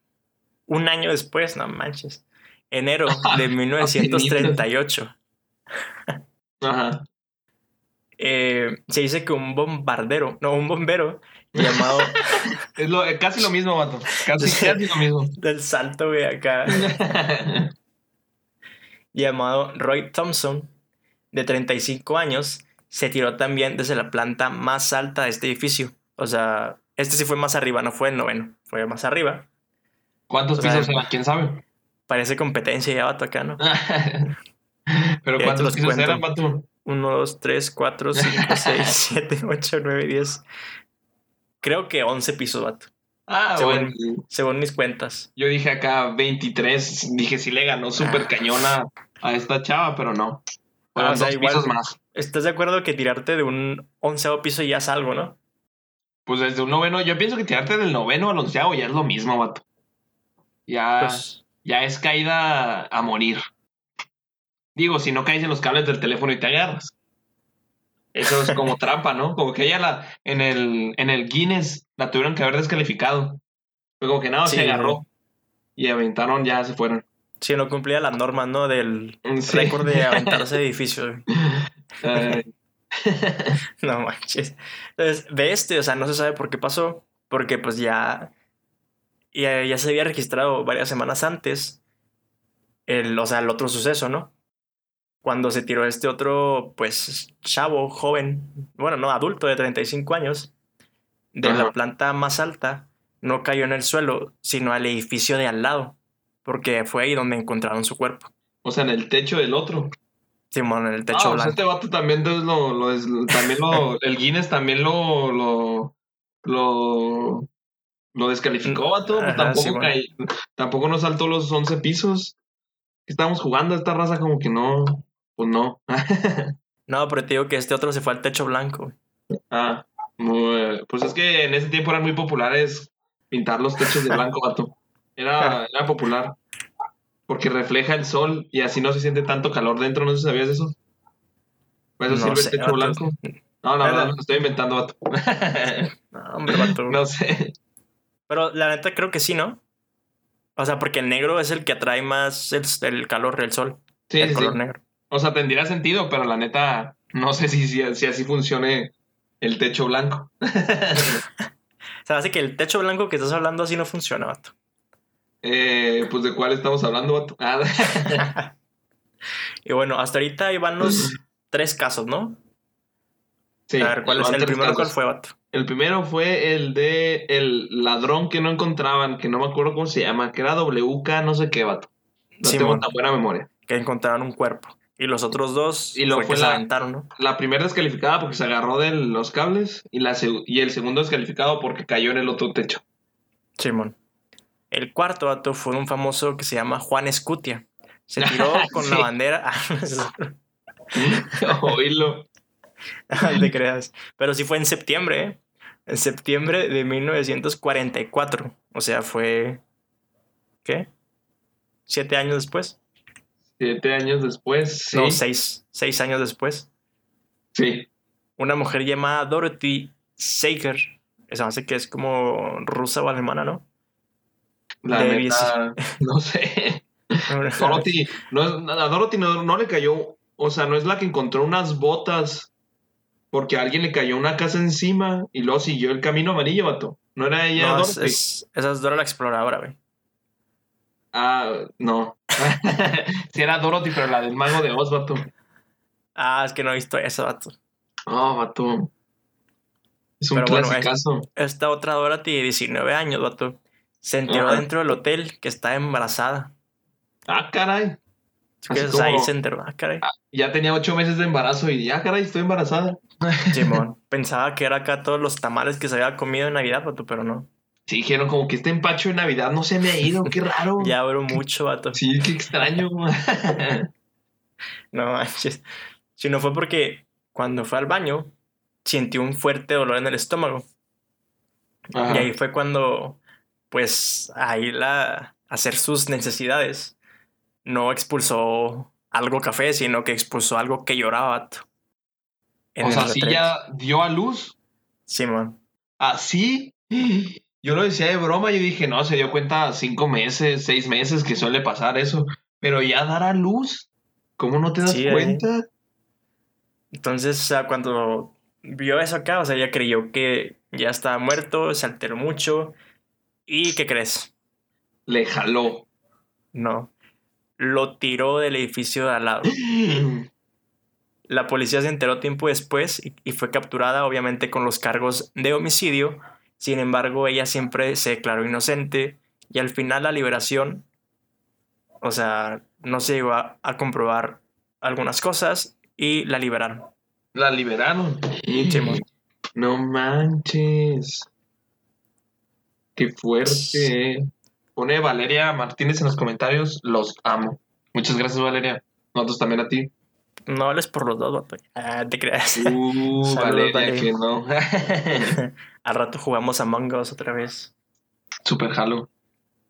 Speaker 1: un año después, no manches. Enero de [LAUGHS] 1938.
Speaker 2: Ajá.
Speaker 1: eh, se dice que un bombardero, no, un bombero llamado [LAUGHS]
Speaker 2: Es lo, eh, casi lo mismo, vato. Casi, casi lo mismo.
Speaker 1: del salto, güey, acá, [LAUGHS] llamado Roy Thompson, de 35 años, se tiró también desde la planta más alta de este edificio. O sea, este sí fue más arriba, no fue el noveno, fue más arriba.
Speaker 2: ¿Cuántos
Speaker 1: O sea,
Speaker 2: pisos eran? ¿Quién sabe?
Speaker 1: Parece competencia ya, vato, acá, ¿no? [LAUGHS]
Speaker 2: Pero ¿cuántos pisos
Speaker 1: cuento.
Speaker 2: eran, vato?
Speaker 1: 1, 2, 3, 4, 5, 6, 7, 8, 9, 10. Creo que 11 pisos, vato.
Speaker 2: Ah,
Speaker 1: Según-
Speaker 2: bueno.
Speaker 1: Según mis cuentas.
Speaker 2: Yo dije acá 23. Dije si le ganó súper
Speaker 1: Ah.
Speaker 2: cañona a esta chava, pero no. Fueron
Speaker 1: Ah, o sea,
Speaker 2: dos
Speaker 1: igual-
Speaker 2: pisos más.
Speaker 1: ¿Estás de acuerdo que tirarte de un onceavo piso ya es algo, no?
Speaker 2: Pues desde un noveno, yo pienso que tirarte del noveno al onceavo ya es lo mismo, vato. Ya,
Speaker 1: Pues,
Speaker 2: ya es caída a morir. Digo, si no caes en los cables del teléfono y te agarras. Eso es como trampa, ¿no? Como que ella la, en el, en el Guinness la tuvieron que haber descalificado. Fue como que nada,
Speaker 1: Sí.
Speaker 2: se agarró. Y aventaron, ya se fueron.
Speaker 1: si no cumplía las normas, ¿no? Del
Speaker 2: Sí.
Speaker 1: récord de aventarse de [LAUGHS] edificio. [LAUGHS] No manches. Entonces, de este, o sea, no se sabe por qué pasó. Porque pues ya. Ya, ya se había registrado varias semanas antes. El, o sea, el otro suceso, ¿no? Cuando se tiró este otro, pues, chavo, joven, bueno, no, adulto de 35 años, de
Speaker 2: Ajá.
Speaker 1: la planta más alta, no cayó en el suelo, sino al edificio de al lado, porque fue ahí donde encontraron su cuerpo.
Speaker 2: o sea, en el techo del otro.
Speaker 1: Simón, en el
Speaker 2: Ah,
Speaker 1: techo
Speaker 2: o sea,
Speaker 1: blanco.
Speaker 2: este vato también lo, también lo, [LAUGHS] el Guinness también lo, lo, lo, lo descalificó, vato. Pues
Speaker 1: Ajá,
Speaker 2: tampoco,
Speaker 1: sí, bueno.
Speaker 2: caí- tampoco no saltó los 11 pisos. Estábamos jugando esta raza como que no, pues no. [LAUGHS]
Speaker 1: No, pero te digo que este otro se fue al techo blanco.
Speaker 2: ah, muy- pues es que en ese tiempo eran muy populares pintar los techos de blanco, vato. [LAUGHS] Era, era popular. Porque refleja el sol y así no se siente tanto calor dentro, ¿no sé si sabías eso? Para eso
Speaker 1: No
Speaker 2: sirve
Speaker 1: sé,
Speaker 2: el techo
Speaker 1: vato.
Speaker 2: blanco. No, la verdad, me lo estoy inventando, vato. [LAUGHS]
Speaker 1: No, hombre, vato.
Speaker 2: no sé.
Speaker 1: Pero la neta creo que sí, ¿no? O sea, porque el negro es el que atrae más el, el calor, el sol.
Speaker 2: Sí,
Speaker 1: el
Speaker 2: sí,
Speaker 1: color
Speaker 2: sí.
Speaker 1: negro.
Speaker 2: O sea, tendría sentido, pero la neta, no sé si, si, si así funcione el techo blanco. [LAUGHS]
Speaker 1: O sea, hace que el techo blanco que estás hablando así no funciona, vato.
Speaker 2: Eh, pues de cuál estamos hablando, vato? Ah, [LAUGHS]
Speaker 1: Y bueno, hasta ahorita ahí van los [CLEARS THROAT] tres casos, ¿no?
Speaker 2: sí,
Speaker 1: A ver, ¿cuál es el primero? ¿Cuál fue, vato?
Speaker 2: El primero fue el de el ladrón que no encontraban, que no me acuerdo cómo se llama, que era WK, no sé qué, vato. No tengo tan buena memoria.
Speaker 1: que encontraron un cuerpo. Y los otros dos
Speaker 2: Y lo
Speaker 1: fue
Speaker 2: fue
Speaker 1: que se aventaron, ¿no?
Speaker 2: La primera descalificada porque se agarró de los cables y, la y el segundo descalificado porque cayó en el otro techo.
Speaker 1: Simón. El cuarto vato fue un famoso que se llama Juan Escutia. Se tiró [LAUGHS] con la bandera. [LAUGHS] [LAUGHS]
Speaker 2: Oílo.
Speaker 1: No te creas. Pero sí fue en septiembre, ¿eh? En septiembre de 1944. O sea, fue. ¿Qué? ¿Siete años después?
Speaker 2: Siete años después, sí.
Speaker 1: No, seis. Seis años después.
Speaker 2: Sí.
Speaker 1: Una mujer llamada Dorothy Sager. Esa hace que es como rusa o alemana, ¿no?
Speaker 2: La
Speaker 1: De
Speaker 2: neta, [LAUGHS] no sé. [LAUGHS] Dorothy, no a Dorothy no, no le cayó, o sea, no es la que encontró unas botas porque a alguien le cayó una casa encima y luego siguió el camino amarillo, vato. No era ella
Speaker 1: No,
Speaker 2: Dorothy.
Speaker 1: es- esa es Dora la exploradora, güey.
Speaker 2: Ah, no. [LAUGHS] sí era Dorothy, pero la del mago de Oz, vato.
Speaker 1: Ah, es que no he visto eso, vato.
Speaker 2: Oh, vato. Es un
Speaker 1: Pero bueno. Esta otra Dorothy de 19 años, vato. Se enteró
Speaker 2: Ajá.
Speaker 1: dentro del hotel que está embarazada.
Speaker 2: Ah, caray.
Speaker 1: Así
Speaker 2: como-
Speaker 1: ahí se enteró. Ah, caray.
Speaker 2: Ya tenía ocho meses de embarazo y ya, caray, estoy embarazada. [LAUGHS]
Speaker 1: Simón. Pensaba que era acá todos los tamales que se había comido en Navidad, vato, pero no.
Speaker 2: Sí, dijeron como que este empacho de Navidad no se me ha ido, qué raro. [LAUGHS]
Speaker 1: Ya duró mucho, vato.
Speaker 2: Sí, qué extraño. [LAUGHS]
Speaker 1: No manches. Si no fue porque cuando fue al baño, sintió un fuerte dolor en el estómago. Y ahí fue cuando, pues, ahí la hacer sus necesidades no expulsó algo café, sino que expulsó algo que lloraba.
Speaker 2: O sea, sí ya dio a luz.
Speaker 1: Simón.
Speaker 2: ¿Así? Yo lo decía de broma, yo dije, no, se dio cuenta cinco meses, seis meses que suele pasar eso. Pero ya dar a luz, ¿cómo no te das cuenta?
Speaker 1: Entonces, o sea, cuando vio eso acá, o sea, ella creyó que ya estaba muerto, se alteró mucho. ¿Y qué crees?
Speaker 2: Le jaló.
Speaker 1: No. Lo tiró del edificio de al lado. [GASPS] La policía se enteró tiempo después y, fue capturada, obviamente, con los cargos de homicidio. Sin embargo, ella siempre se declaró inocente y al final la liberación, o sea, no se llegó a, comprobar algunas cosas y la liberaron.
Speaker 2: La liberaron. no manches. Qué fuerte. Pone Valeria Martínez en los comentarios, los amo. Muchas gracias, Valeria. Nosotros también a ti.
Speaker 1: No hables por los dos, Ah, te creas.
Speaker 2: Uh, [LAUGHS] Valeria, que no. [LAUGHS]
Speaker 1: Al rato jugamos a Us otra vez.
Speaker 2: Super Halo.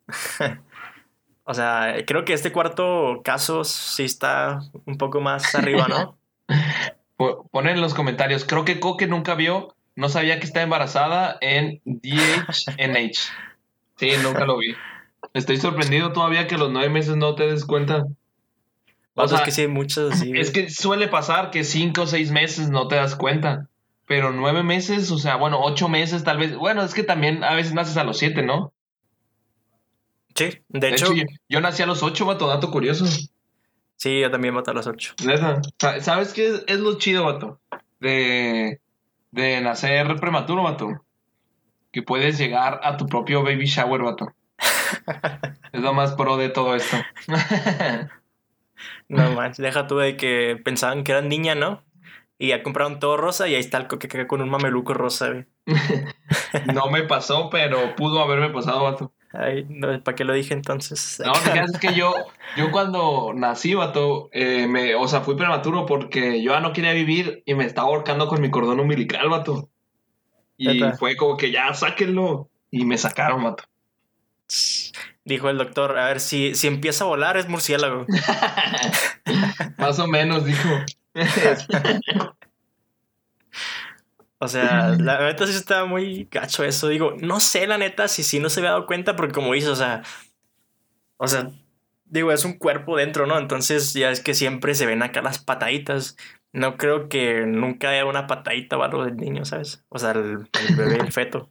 Speaker 2: [LAUGHS]
Speaker 1: o sea, creo que este cuarto caso sí está un poco más arriba, ¿no? [LAUGHS]
Speaker 2: Pon en los comentarios. Creo que Coque nunca vio, no sabía que está embarazada en DHNH. Sí, nunca lo vi. Estoy sorprendido todavía que los nueve meses no te des cuenta.
Speaker 1: O sea, es que sí hay muchos así.
Speaker 2: Es que suele pasar que cinco o seis meses no te das cuenta. Pero nueve meses, o sea, bueno, ocho meses tal vez. Bueno, es que también a veces naces a los siete, ¿no?
Speaker 1: Sí, de, hecho,
Speaker 2: yo, nací a los ocho, vato, dato curioso.
Speaker 1: Sí, yo también mato a los ocho.
Speaker 2: ¿Sabes qué es, lo chido, vato? De, de nacer prematuro, vato. Que puedes llegar a tu propio baby shower, vato. [LAUGHS] es lo más pro de todo esto. [LAUGHS]
Speaker 1: No manches, deja tú de que pensaban que eran niña, ¿no? Y ya compraron todo rosa y ahí está el coque con un mameluco rosa, güey. [LAUGHS]
Speaker 2: no me pasó, pero pudo haberme pasado, vato.
Speaker 1: Ay, no, ¿para qué lo dije entonces?
Speaker 2: No, es que yo, yo cuando nací, vato, eh, me, o sea, fui prematuro porque yo ya no quería vivir y me estaba ahorcando con mi cordón umbilical, vato. Y fue como que ya sáquenlo. Y me sacaron, vato. [SNIFFS]
Speaker 1: Dijo el doctor, a ver, si, si empieza a volar es murciélago. [LAUGHS]
Speaker 2: Más o menos, dijo. [LAUGHS]
Speaker 1: o sea, la neta sí está muy gacho eso. Digo, no sé la neta si sí no se había dado cuenta porque como dice, o sea, o sea, digo, es un cuerpo dentro, ¿no? Entonces ya es que siempre se ven acá las pataditas. No creo que nunca haya una patadita o algo del niño, ¿sabes? O sea, el, el bebé, el feto.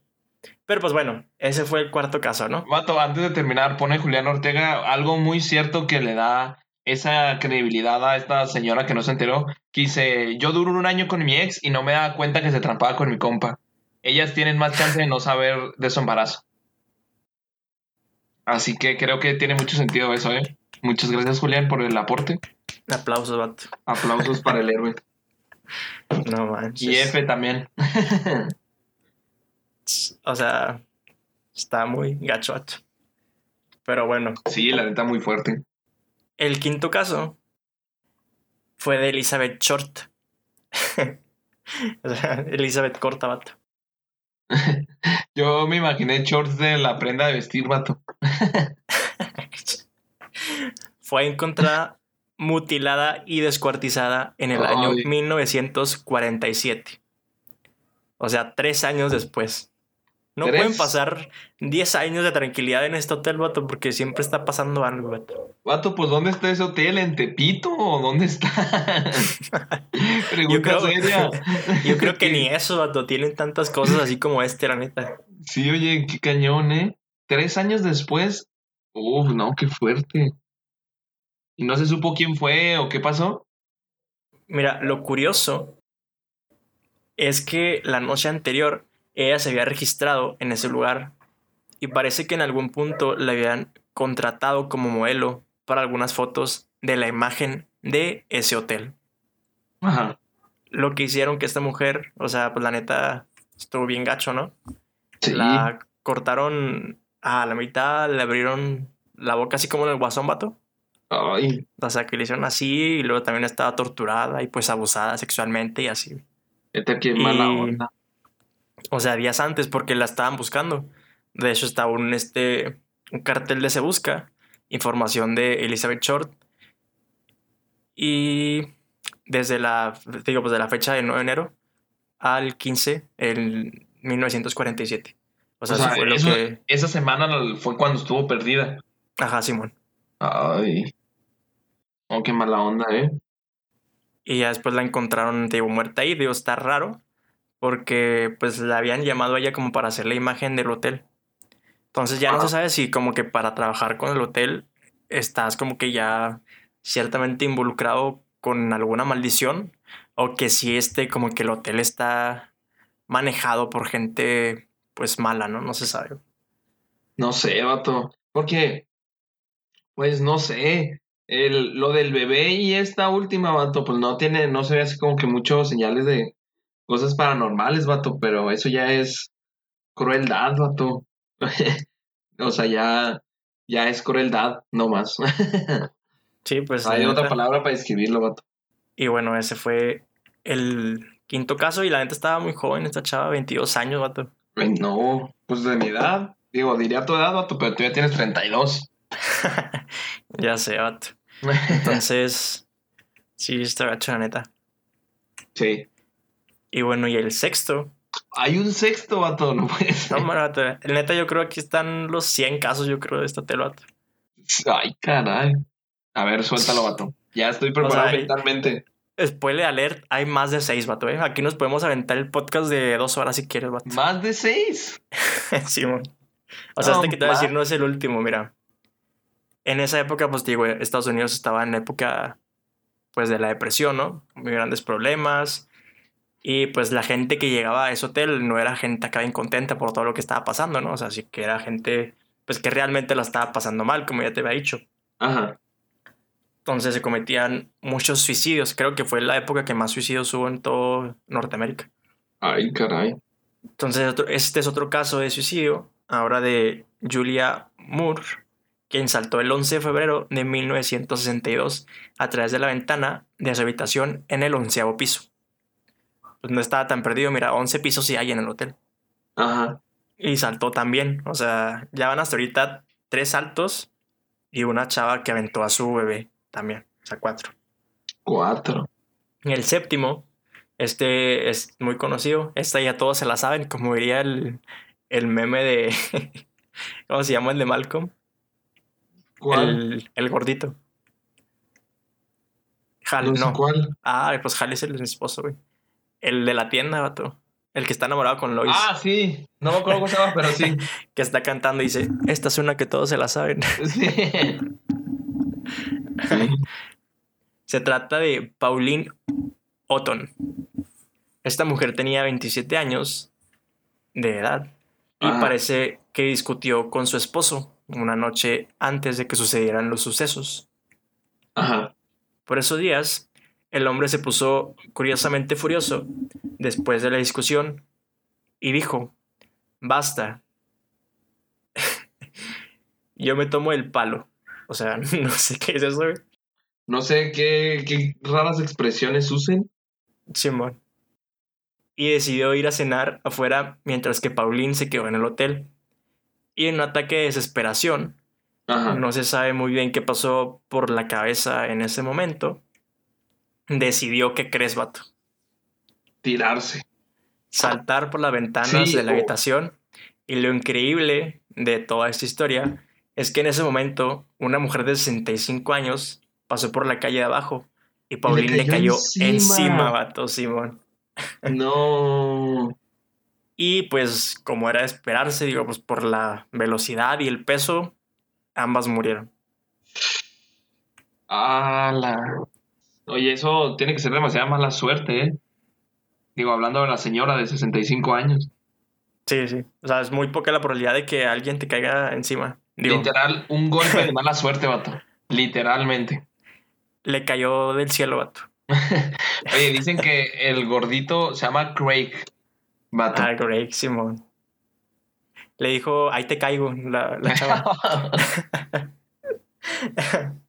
Speaker 1: Pero pues bueno, ese fue el cuarto caso, ¿no?
Speaker 2: Vato, antes de terminar, pone Julián Ortega algo muy cierto que le da esa credibilidad a esta señora que no se enteró, que dice, yo duro un año con mi ex y no me da cuenta que se trampaba con mi compa. Ellas tienen más chance de no saber de su embarazo. Así que creo que tiene mucho sentido eso, ¿eh? Muchas gracias, Julián, por el aporte.
Speaker 1: Aplausos, vato.
Speaker 2: Aplausos para el héroe. [LAUGHS]
Speaker 1: No manches.
Speaker 2: Y F también. [LAUGHS]
Speaker 1: o sea, está muy gacho. Pero bueno.
Speaker 2: Sí, la neta muy fuerte.
Speaker 1: El quinto caso fue de Elizabeth Short. [LAUGHS] Elizabeth corta, vato. [LAUGHS]
Speaker 2: Yo me imaginé shorts de la prenda de vestir, vato. [LAUGHS]
Speaker 1: fue encontrada mutilada y descuartizada en el año 1947. O sea, tres años después. No pueden pasar 10 años de tranquilidad en este hotel, vato, porque siempre está pasando algo, vato.
Speaker 2: Vato, pues ¿dónde está ese hotel? ¿En Tepito o dónde está? [LAUGHS]
Speaker 1: yo creo, [LAUGHS] Yo creo que ni eso, vato. Tienen tantas cosas así como este, la neta.
Speaker 2: Sí, oye, qué cañón, ¿eh? Tres años después. Uf, no, qué fuerte. ¿Y no se supo quién fue o qué pasó?
Speaker 1: Mira, lo curioso es que la noche anterior ella se había registrado en ese lugar y parece que en algún punto la habían contratado como modelo para algunas fotos de la imagen de ese hotel. Ajá. Lo que hicieron que esta mujer, o sea, pues la neta estuvo bien gacho, ¿no? Sí. La cortaron a la mitad, le abrieron la boca así como en el guasón, vato. Ay. O sea, que le hicieron así y luego también estaba torturada y pues abusada sexualmente y así.
Speaker 2: Este aquí mala onda.
Speaker 1: O sea, días antes porque la estaban buscando. De hecho, está un, este, un cartel de Se Busca, información de Elizabeth Short. Y desde la, digo, pues de la fecha del 9 de enero al 15, el 1947.
Speaker 2: O sea, fue lo que... esa semana fue cuando estuvo perdida.
Speaker 1: Ajá, Simón.
Speaker 2: Ay. Oh, qué mala onda, ¿eh?
Speaker 1: Y ya después la encontraron, digo, muerta ahí. Digo, está raro. Porque pues la habían llamado a ella como para hacer la imagen del hotel. Entonces ya no se sabe si como que para trabajar con el hotel estás como que ya ciertamente involucrado con alguna maldición o que si este como que el hotel está manejado por gente pues mala, ¿no? No se sabe.
Speaker 2: No sé, vato. Porque, pues no sé, el, lo del bebé y esta última, vato, pues no tiene, no se ve así como que muchos señales de cosas paranormales, vato, pero eso ya es crueldad, vato. [LAUGHS] o sea, ya, ya es crueldad, no más. [LAUGHS]
Speaker 1: sí, pues.
Speaker 2: Hay otra palabra para describirlo, vato.
Speaker 1: Y bueno, ese fue el quinto caso y la gente estaba muy joven, esta chava, 22 años, vato.
Speaker 2: No, pues de mi edad. Digo, diría tu edad, vato, pero tú ya tienes 32. [LAUGHS]
Speaker 1: ya sé, vato. Entonces, sí, está gacho, la neta.
Speaker 2: Sí.
Speaker 1: Y bueno, y el sexto.
Speaker 2: Hay un sexto, vato, no puede
Speaker 1: No, vato. El neta, yo creo que aquí están los 100 casos, yo creo, de esta tela, vato.
Speaker 2: Ay, caray. A ver, suéltalo, vato. Ya estoy preparado mentalmente.
Speaker 1: Spoiler alert, hay más de seis, vato, ¿eh? Aquí nos podemos aventar el podcast de dos horas si quieres, vato.
Speaker 2: ¿Más de seis? [LAUGHS]
Speaker 1: Simón. o sea, este que te voy a decir no es el último, mira. En esa época, pues digo, Estados Unidos estaba en época, pues, de la depresión, ¿no? Muy grandes problemas. Y pues la gente que llegaba a ese hotel no era gente acá incontenta por todo lo que estaba pasando, ¿no? O sea, sí que era gente, pues, que realmente la estaba pasando mal, como ya te había dicho.
Speaker 2: Ajá.
Speaker 1: Entonces se cometían muchos suicidios. Creo que fue la época que más suicidios hubo en todo Norteamérica.
Speaker 2: Ay, caray.
Speaker 1: Entonces, este es otro caso de suicidio, ahora de Julia Moore, quien saltó el 11 de febrero de 1962 a través de la ventana de su habitación en el onceavo piso. Pues no estaba tan perdido, mira, 11 pisos sí hay en el hotel.
Speaker 2: Ajá.
Speaker 1: Y saltó también, o sea, ya van hasta ahorita tres saltos y una chava que aventó a su bebé también, o sea, cuatro.
Speaker 2: Cuatro.
Speaker 1: Y el séptimo, este es muy conocido, esta ya todos se la saben, como diría el, el meme de, [LAUGHS] ¿cómo se llama el de Malcolm?
Speaker 2: ¿Cuál?
Speaker 1: El, gordito. Hal, no.
Speaker 2: ¿Cuál?
Speaker 1: Ah, pues Hal es el esposo, güey. El de la tienda, vato. El que está enamorado con Lois.
Speaker 2: Ah, sí. No me acuerdo cómo se llama, pero sí. [LAUGHS]
Speaker 1: que está cantando y dice, esta es una que todos se la saben. Sí. [LAUGHS] Se trata de Pauline Otton. Esta mujer tenía 27 años de edad y parece que discutió con su esposo una noche antes de que sucedieran los sucesos.
Speaker 2: Ajá.
Speaker 1: Por esos días, el hombre se puso curiosamente furioso después de la discusión y dijo, basta, [LAUGHS] yo me tomo el palo. O sea, [LAUGHS] no sé qué es eso,
Speaker 2: No sé qué, qué raras expresiones usen.
Speaker 1: Simón. Y decidió ir a cenar afuera mientras que Pauline se quedó en el hotel. Y en un ataque de desesperación, no se sabe muy bien qué pasó por la cabeza en ese momento, decidió que crees, vato.
Speaker 2: Tirarse.
Speaker 1: Saltar por las ventanas de la habitación. Y lo increíble de toda esta historia es que en ese momento una mujer de 65 años pasó por la calle de abajo y Pauline le cayó, encima. vato Simón.
Speaker 2: No. [LAUGHS]
Speaker 1: y pues como era de esperarse, digo, pues por la velocidad y el peso, ambas murieron.
Speaker 2: ¡Hala! Oye, eso tiene que ser demasiada mala suerte, ¿eh? Digo, hablando de la señora de 65 años.
Speaker 1: Sí, sí. O sea, es muy poca la probabilidad de que alguien te caiga encima.
Speaker 2: Literal, un golpe de mala suerte, vato. [LAUGHS] Literalmente.
Speaker 1: Le cayó del cielo, vato. [LAUGHS]
Speaker 2: Oye, dicen que el gordito se llama Craig, vato.
Speaker 1: Ah, Craig, Simón. Le dijo, ahí te caigo, la, la chava. [LAUGHS]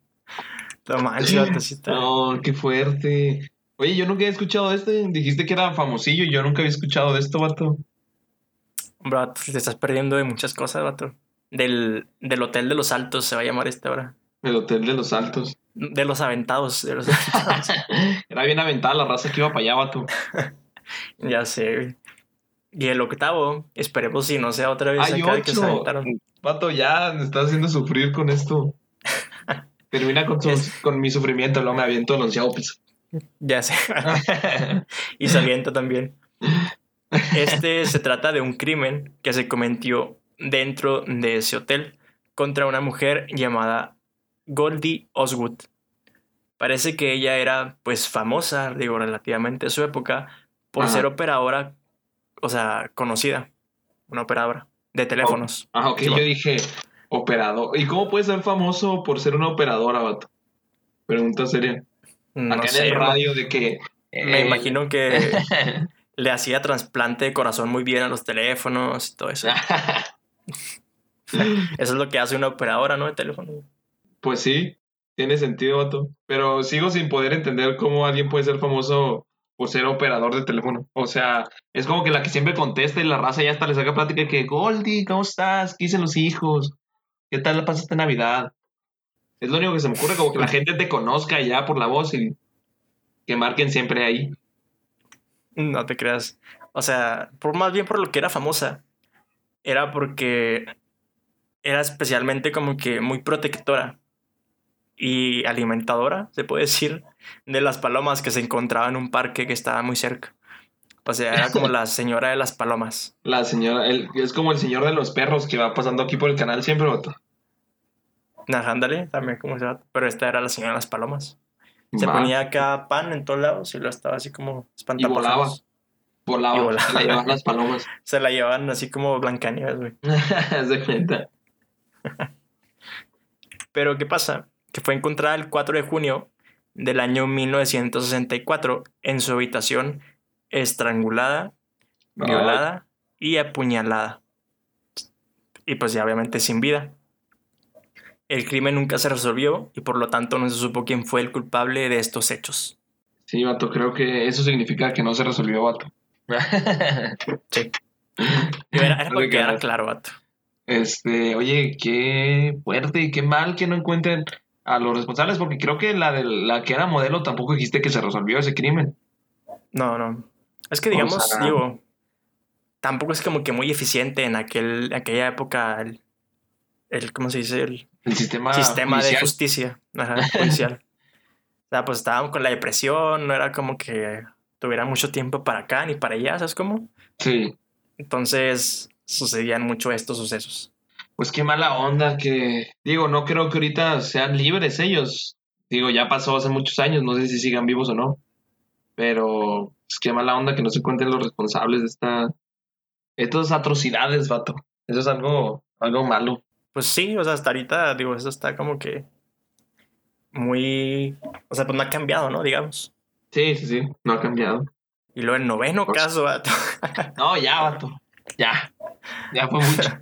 Speaker 1: no manches, está.
Speaker 2: No, qué fuerte. Oye, yo nunca he escuchado de este. Dijiste que era famosillo y yo nunca había escuchado de esto, vato.
Speaker 1: Bro, te estás perdiendo de muchas cosas, vato. Del, del Hotel de los Altos se va a llamar esta hora.
Speaker 2: El Hotel de los Altos.
Speaker 1: De los Aventados. De los aventados. [LAUGHS]
Speaker 2: Era bien aventada la raza que iba para allá, vato. [LAUGHS]
Speaker 1: ya sé. Y el octavo, esperemos si no sea otra vez
Speaker 2: Hay
Speaker 1: acá de que se
Speaker 2: ocho.
Speaker 1: aventaron.
Speaker 2: Vato, ya me estás haciendo sufrir con esto. Termina con, su- con mi sufrimiento, luego me aviento el onceavo piso.
Speaker 1: Ya sé. [LAUGHS] y se avienta también. Este se trata de un crimen que se cometió dentro de ese hotel contra una mujer llamada Goldie Osgood. Parece que ella era pues famosa, digo, relativamente a su época, por
Speaker 2: Ajá.
Speaker 1: ser operadora, o sea, conocida, una operadora de teléfonos.
Speaker 2: Ah, ok,
Speaker 1: Sí,
Speaker 2: yo dije operador. ¿Y cómo puedes ser famoso por ser una operadora, vato? Pregunta seria.
Speaker 1: No
Speaker 2: Acá en el radio de que...
Speaker 1: me
Speaker 2: eh,
Speaker 1: imagino que [LAUGHS] le hacía trasplante de corazón muy bien a los teléfonos y todo eso. [LAUGHS] Eso es lo que hace una operadora, ¿no? De teléfono.
Speaker 2: Pues sí, tiene sentido, vato. Pero sigo sin poder entender cómo alguien puede ser famoso por ser operador de teléfono. O sea, es como que la que siempre contesta y la raza ya hasta le saca plática de que, Goldie, ¿cómo estás? ¿Qué dicen los hijos? ¿Qué tal la pasaste Navidad? Es lo único que se me ocurre, como que la gente te conozca ya por la voz y que marquen siempre ahí.
Speaker 1: No te creas. O sea, por más bien por lo que era famosa, era porque era especialmente como que muy protectora y alimentadora, se puede decir, de las palomas que se encontraban en un parque que estaba muy cerca. O sea, era como la señora de las palomas. [LAUGHS]
Speaker 2: La señora, el- es como el señor de los perros que va pasando aquí por el canal siempre, vato.
Speaker 1: Nah, ándale, también como se llama. Pero esta era la señora de las palomas. Se
Speaker 2: Va,
Speaker 1: ponía acá pan en todos lados y lo estaba así como
Speaker 2: Y volaba. volaba,
Speaker 1: y volaba.
Speaker 2: se la llevaban las palomas. [LAUGHS]
Speaker 1: Se la llevaban así como Blancanieves, güey. [LAUGHS]
Speaker 2: De cuenta.
Speaker 1: Pero ¿qué pasa? Que fue encontrada el 4 de junio del año 1964 en su habitación estrangulada, violada y apuñalada. Y pues ya obviamente sin vida. El crimen nunca se resolvió y por lo tanto no se supo quién fue el culpable de estos hechos.
Speaker 2: Sí, vato, creo que eso significa que no se resolvió, vato. [LAUGHS]
Speaker 1: Sí. [LAUGHS] Era, era para claro, vato.
Speaker 2: Este, oye, qué fuerte y qué mal que no encuentren a los responsables, porque creo que la de la que era modelo tampoco dijiste que se resolvió ese crimen.
Speaker 1: No, no. Es que
Speaker 2: O
Speaker 1: digamos,
Speaker 2: sea-
Speaker 1: digo, tampoco es como que muy eficiente en aquel, aquella época el, el ¿cómo se dice? El
Speaker 2: El sistema,
Speaker 1: sistema de justicia ajá, judicial. [LAUGHS] o sea, pues estábamos con la depresión, no era como que tuviera mucho tiempo para acá ni para allá, ¿sabes cómo?
Speaker 2: Sí,
Speaker 1: Entonces sucedían mucho estos sucesos.
Speaker 2: pues qué mala onda que, digo, no creo que ahorita sean libres ellos. Digo, ya pasó hace muchos años, no sé si sigan vivos o no. Pero, pues qué mala onda que no se encuentren los responsables de esta, estas atrocidades, vato. Eso es algo, algo malo.
Speaker 1: Pues sí, o sea, hasta ahorita, digo, eso está como que muy, o sea, pues no ha cambiado, ¿no? Digamos.
Speaker 2: Sí, sí, sí, no ha cambiado.
Speaker 1: Y luego el noveno
Speaker 2: Pues-
Speaker 1: caso, vato. [LAUGHS]
Speaker 2: No, ya, vato. Ya. Ya fue mucho. [LAUGHS]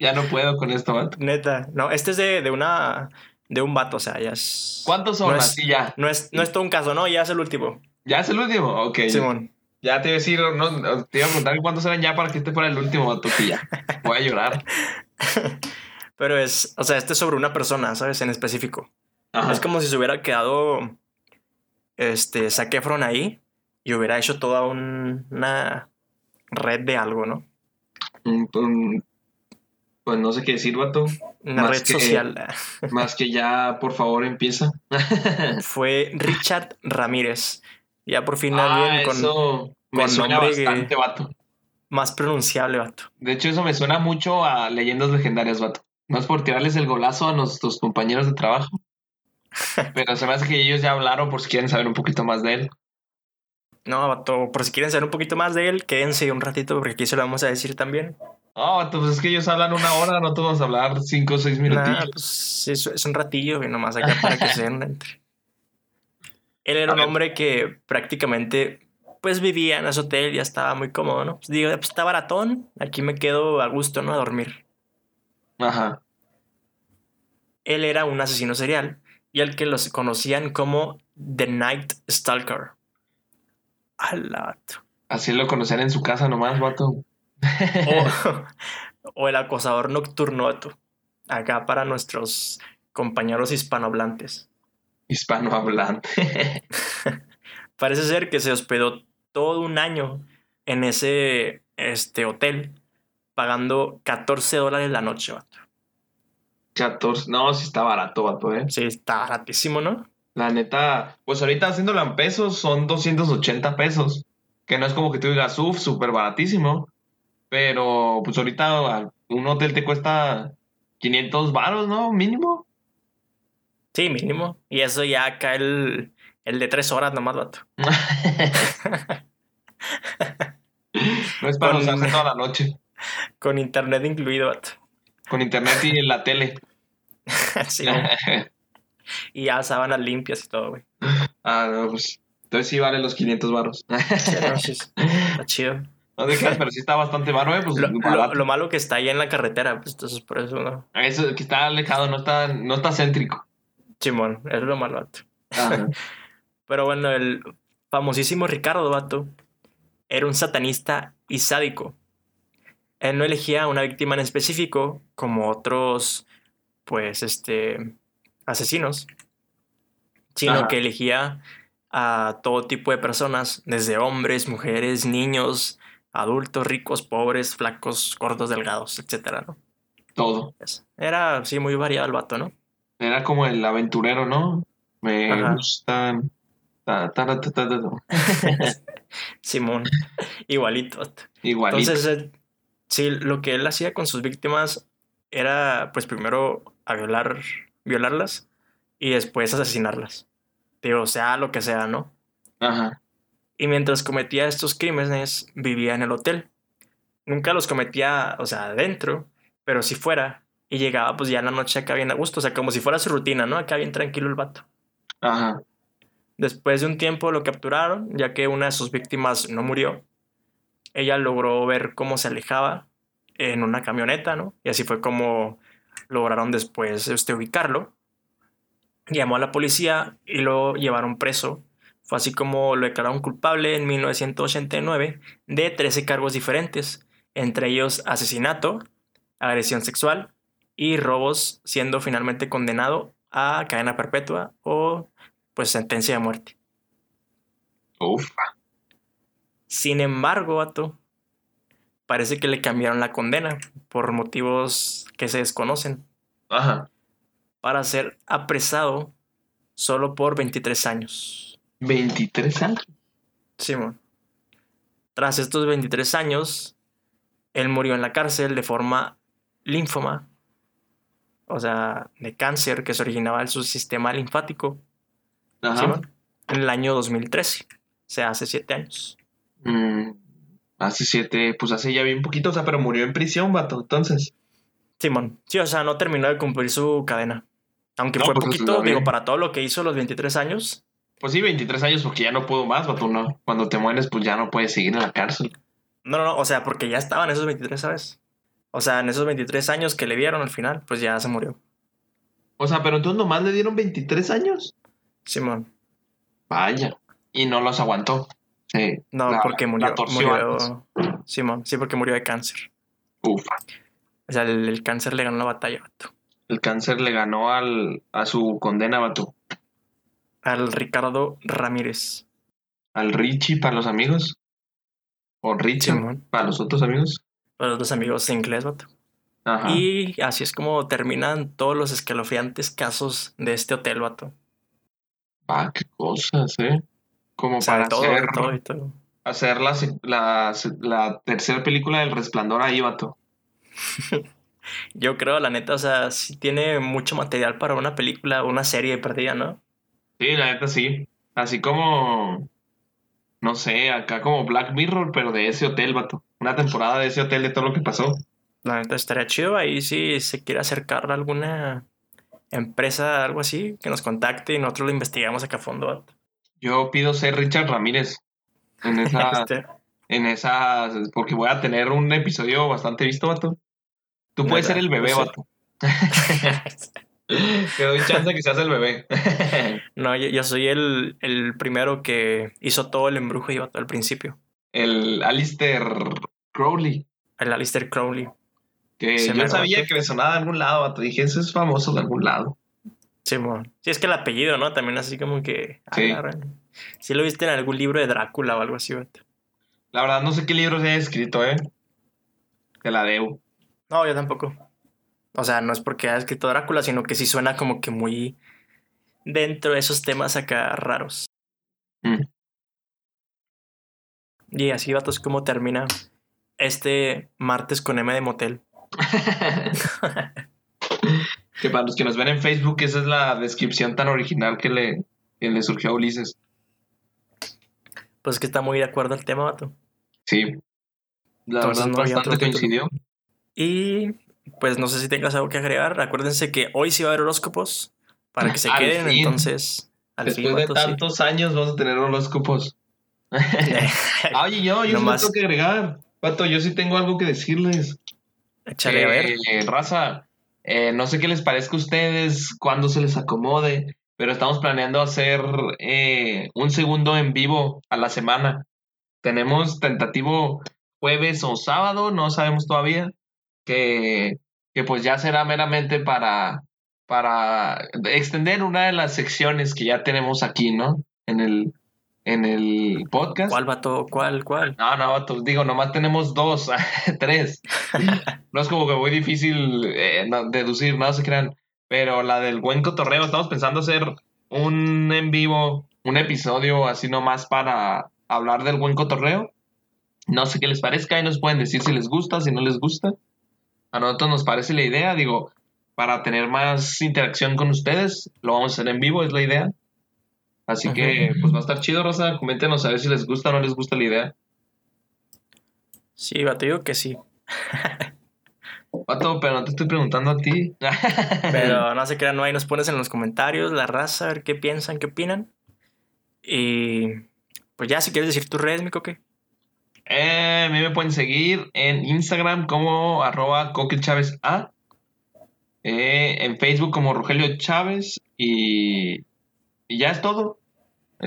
Speaker 2: Ya no puedo con esto, vato.
Speaker 1: Neta, no, este es de, de una, de un vato, o sea, ya es...
Speaker 2: ¿Cuántos son?
Speaker 1: No es-
Speaker 2: Así ya.
Speaker 1: No es, no es todo un caso, no, ya es el último.
Speaker 2: ¿Ya es el último? Ok.
Speaker 1: Simón.
Speaker 2: Ya te iba a decir, no, te iba a preguntar cuántos eran ya para que este fuera el último, ya. Voy a llorar. [LAUGHS]
Speaker 1: Pero es, o sea, este es sobre una persona, ¿sabes? En específico.
Speaker 2: Ajá.
Speaker 1: Es como si se hubiera quedado, este, Zac Efron ahí y hubiera hecho toda un- una red de algo, ¿no?
Speaker 2: Pues no sé qué decir, vato.
Speaker 1: Una
Speaker 2: Más
Speaker 1: red
Speaker 2: que-
Speaker 1: social.
Speaker 2: Más que ya, por favor, empieza. [LAUGHS]
Speaker 1: Fue Richard Ramírez. Ya por fin
Speaker 2: ah,
Speaker 1: alguien con
Speaker 2: eso me
Speaker 1: con
Speaker 2: suena
Speaker 1: nombre
Speaker 2: bastante, vato.
Speaker 1: más pronunciable, vato.
Speaker 2: De hecho, eso me suena mucho a leyendas legendarias, vato. No es por tirarles el golazo a nuestros compañeros de trabajo. [LAUGHS] Pero se me hace que ellos ya hablaron por si quieren saber un poquito más de él.
Speaker 1: No, vato, por si quieren saber un poquito más de él, quédense un ratito porque aquí se lo vamos a decir también.
Speaker 2: No, vato, pues es que ellos hablan una hora, no todos vamos a hablar cinco o seis
Speaker 1: Nah,
Speaker 2: minutillos.
Speaker 1: pues es, es un ratillo y nomás acá para que [LAUGHS] se den entre. Él era
Speaker 2: A
Speaker 1: un
Speaker 2: ver.
Speaker 1: hombre que prácticamente pues vivía en ese hotel, ya estaba muy cómodo, ¿no? Pues digo, pues está baratón, aquí me quedo a gusto, ¿no? A dormir.
Speaker 2: Ajá.
Speaker 1: Él era un asesino serial y al que los conocían como The Night Stalker. Al vato.
Speaker 2: Así lo conocían en su casa nomás, vato.
Speaker 1: o, [LAUGHS] o el acosador nocturno, vato. Acá para nuestros compañeros hispanohablantes.
Speaker 2: Hispanohablante. [LAUGHS]
Speaker 1: Parece ser que se hospedó todo un año en ese este, hotel, pagando 14 dólares la noche, vato.
Speaker 2: 14. No, sí está barato, vato, eh.
Speaker 1: Sí, está baratísimo, ¿no?
Speaker 2: La neta, pues ahorita haciéndolo en pesos son 280 pesos. Que no es como que tú digas, uff, súper baratísimo. Pero pues ahorita un hotel te cuesta 500 baros, ¿no? Mínimo.
Speaker 1: Sí, mínimo. Y eso ya acá el, el de tres horas nomás, vato. [LAUGHS]
Speaker 2: no es para
Speaker 1: Con-
Speaker 2: usarse toda la noche.
Speaker 1: Con internet incluido, vato.
Speaker 2: Con internet y en la tele. [LAUGHS]
Speaker 1: Sí, [LAUGHS] y ya sábanas limpias y todo, güey.
Speaker 2: ah, no, pues. Entonces sí vale los 500 baros.
Speaker 1: Está chido.
Speaker 2: no te creas, pero sí está bastante baro, eh. Pues
Speaker 1: Lo, lo- lo malo que está ahí en la carretera, pues entonces por eso no.
Speaker 2: Eso que está alejado, no está, no está céntrico.
Speaker 1: Chimón, es lo malo, vato.
Speaker 2: Ajá. [LAUGHS]
Speaker 1: Pero bueno, el famosísimo Ricardo Vato era un satanista y sádico. Él no elegía a una víctima en específico como otros, pues, este, asesinos, sino
Speaker 2: Ajá.
Speaker 1: que elegía a todo tipo de personas, desde hombres, mujeres, niños, adultos, ricos, pobres, flacos, gordos, delgados, etcétera, ¿no?
Speaker 2: Todo.
Speaker 1: Eso. Era, sí, muy variado el vato, ¿no?
Speaker 2: Era como el aventurero, ¿no? Me
Speaker 1: Ajá.
Speaker 2: gustan. ta, ta, ta, ta, ta, ta. [LAUGHS]
Speaker 1: Simón, igualito.
Speaker 2: Igualito.
Speaker 1: Entonces, sí, lo que él hacía con sus víctimas era, pues, primero a violar, violarlas y después asesinarlas. Digo, sea lo que sea, ¿no?
Speaker 2: Ajá.
Speaker 1: Y mientras cometía estos crímenes, vivía en el hotel. Nunca los cometía, o sea, adentro, pero si fuera. Y llegaba, pues, ya en la noche acá bien a gusto, o sea, como si fuera su rutina, ¿no? Acá bien tranquilo el vato.
Speaker 2: Ajá.
Speaker 1: Después de un tiempo lo capturaron, ya que una de sus víctimas no murió. Ella logró ver cómo se alejaba en una camioneta, ¿no? Y así fue como lograron después este, ubicarlo. Llamó a la policía y lo llevaron preso. Fue así como lo declararon culpable en 1989 de 13 cargos diferentes, entre ellos asesinato, agresión sexual y robos, siendo finalmente condenado a cadena perpetua o pues sentencia de muerte.
Speaker 2: Uf.
Speaker 1: Sin embargo, vato, parece que le cambiaron la condena por motivos que se desconocen
Speaker 2: Ajá.
Speaker 1: para ser apresado solo por 23 años.
Speaker 2: 23 años.
Speaker 1: Simón. Tras estos 23 años, él murió en la cárcel de forma linfoma, o sea, de cáncer que se originaba en su sistema linfático,
Speaker 2: Ajá.
Speaker 1: En el año 2013, o sea, hace 7 años.
Speaker 2: Mm, hace siete, pues hace ya bien poquito, o sea, pero murió en prisión, vato, entonces.
Speaker 1: Simón, sí, o sea, no terminó de cumplir su cadena. Aunque
Speaker 2: No,
Speaker 1: fue
Speaker 2: pues,
Speaker 1: poquito, digo, para todo lo que hizo los 23 años.
Speaker 2: Pues sí, 23 años porque ya no puedo más, vato, no. Cuando te mueres, pues ya no puedes seguir en la cárcel.
Speaker 1: No, no, no, o sea, porque ya estaban esos 23, ¿sabes? O sea, en esos 23 años que le dieron al final, pues ya se murió.
Speaker 2: O sea, pero entonces nomás le dieron 23 años.
Speaker 1: Simón.
Speaker 2: Vaya. Y no los aguantó. Sí.
Speaker 1: No,
Speaker 2: La-
Speaker 1: porque murió. murió Simón, sí, porque murió de cáncer.
Speaker 2: Ufa.
Speaker 1: O sea, el, el cáncer le ganó la batalla, vato.
Speaker 2: El cáncer le ganó al, a su condena, vato.
Speaker 1: Al Ricardo Ramírez.
Speaker 2: Al Richie para los amigos. O Richie
Speaker 1: Simón.
Speaker 2: para los otros amigos.
Speaker 1: Los dos amigos de inglés, vato.
Speaker 2: Ajá.
Speaker 1: Y así es como terminan todos los escalofriantes casos de este hotel, vato.
Speaker 2: Ah, qué cosas, ¿eh? Como
Speaker 1: O sea,
Speaker 2: para
Speaker 1: de todo,
Speaker 2: hacer,
Speaker 1: de todo y todo.
Speaker 2: hacer la, la, tercera película del Resplandor ahí, vato. [LAUGHS]
Speaker 1: Yo creo, la neta, o sea, sí tiene mucho material para una película, una serie perdida, ¿no?
Speaker 2: Sí, la neta sí. Así como, no sé, acá como Black Mirror, pero de ese hotel, vato. Una temporada de ese hotel de todo lo que pasó.
Speaker 1: La neta estaría chido ahí si se quiere acercar a alguna empresa, algo así, que nos contacte y nosotros lo investigamos acá a fondo. vato.
Speaker 2: Yo pido ser Richard Ramírez en esa, [LAUGHS]
Speaker 1: Este,
Speaker 2: en esa, porque voy a tener un episodio bastante visto, vato. Tú puedes ser el bebé,
Speaker 1: no sé.
Speaker 2: vato. [LAUGHS] Te doy chance que seas el bebé. [LAUGHS]
Speaker 1: no, yo, yo soy el, el primero que hizo todo el embrujo y vato al principio.
Speaker 2: el Alistair Crowley.
Speaker 1: El Alistair Crowley.
Speaker 2: Que
Speaker 1: Se
Speaker 2: yo sabía que me sonaba de algún lado, vato. Dije, ese es famoso de algún lado.
Speaker 1: Simón. Sí, es que el apellido, ¿no? También así como que.
Speaker 2: Sí.
Speaker 1: agarran. Sí lo viste en algún libro de Drácula o algo así, vato.
Speaker 2: La verdad, no sé qué libro se haya escrito, ¿eh? Te la debo.
Speaker 1: No, yo tampoco. O sea, no es porque haya escrito Drácula, sino que sí suena como que muy dentro de esos temas acá raros.
Speaker 2: Mm.
Speaker 1: Y así, vatos, como termina este martes con M de motel. [LAUGHS]
Speaker 2: que para los que nos ven en Facebook, esa es la descripción tan original que le, que le surgió a Ulises.
Speaker 1: Pues que está muy de acuerdo al tema, vato.
Speaker 2: Sí. La
Speaker 1: Entonces,
Speaker 2: verdad,
Speaker 1: no
Speaker 2: bastante coincidió.
Speaker 1: Y pues no sé si tengas algo que agregar. Acuérdense que hoy sí va a haber horóscopos para que se queden.
Speaker 2: fin.
Speaker 1: Entonces, al
Speaker 2: Después
Speaker 1: fin,
Speaker 2: de
Speaker 1: vatos, sí.
Speaker 2: tantos años vamos a tener horóscopos. [LAUGHS] Oye, yo, yo
Speaker 1: Nomás-
Speaker 2: tengo que agregar. Pato, yo sí tengo algo que decirles.
Speaker 1: Échale a ver.
Speaker 2: Eh, raza, eh, no sé qué les parezca a ustedes, cuándo se les acomode, pero estamos planeando hacer eh, un segundo en vivo a la semana. Tenemos tentativo jueves o sábado, no sabemos todavía, que, que pues ya será meramente para, para extender una de las secciones que ya tenemos aquí, ¿no? En el, en el podcast.
Speaker 1: ¿Cuál vato? ¿Cuál? ¿Cuál?
Speaker 2: No, no, vato, digo, nomás tenemos dos, [LAUGHS] tres. [LAUGHS] No es como que muy difícil eh, deducir, no se crean. Pero la del buen cotorreo, estamos pensando hacer un en vivo, un episodio así nomás para hablar del buen cotorreo. No sé qué les parezca y nos pueden decir si les gusta, si no les gusta. A nosotros nos parece la idea, digo, para tener más interacción con ustedes, lo vamos a hacer en vivo, es la idea. Así que, pues va a estar chido, Rosa. Coméntenos a ver si les gusta o no les gusta la idea.
Speaker 1: Sí, vato, digo que sí. [LAUGHS]
Speaker 2: Pato, pero no te estoy preguntando a ti. [LAUGHS]
Speaker 1: Pero no se crean, no ahí nos pones en los comentarios la raza, a ver qué piensan, qué opinan. Y pues ya, si quieres decir tus redes, mi coque.
Speaker 2: Eh, a mí me pueden seguir en Instagram como arroba coquelchávez A. Eh, en Facebook como Rogelio Chávez. Y, y ya es todo.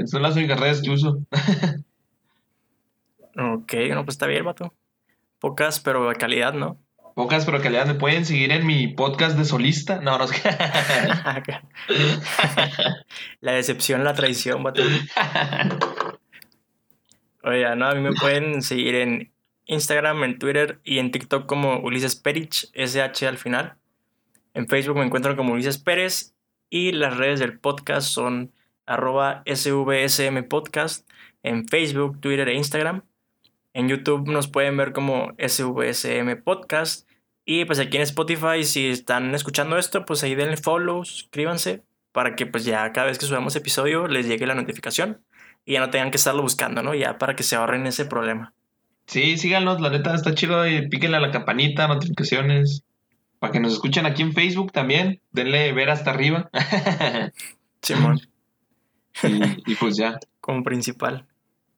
Speaker 2: Son las únicas redes que uso. [LAUGHS]
Speaker 1: Ok, no, pues está bien, vato. Pocas, pero de calidad, ¿no?
Speaker 2: Pocas pero calidad. Me pueden seguir en mi podcast de solista. No, no sé. [LAUGHS]
Speaker 1: la decepción, la traición, vato. Oye, no, a mí me pueden seguir en Instagram, en Twitter y en TikTok como Ulises Perich, SH al final. En Facebook me encuentro como Ulises Pérez y las redes del podcast son arroba SVSM Podcast en Facebook, Twitter e Instagram. En YouTube nos pueden ver como SVSM Podcast. Y pues aquí en Spotify, si están escuchando esto, pues ahí denle follow, suscríbanse para que pues ya cada vez que subamos episodio les llegue la notificación y ya no tengan que estarlo buscando, ¿no? Ya para que se ahorren ese problema.
Speaker 2: Sí, síganos, la neta está chido. Y píquenle a la campanita, notificaciones. Para que nos escuchen aquí en Facebook también. Denle ver hasta arriba. [LAUGHS]
Speaker 1: Simón,
Speaker 2: y, y pues ya. [LAUGHS]
Speaker 1: como principal.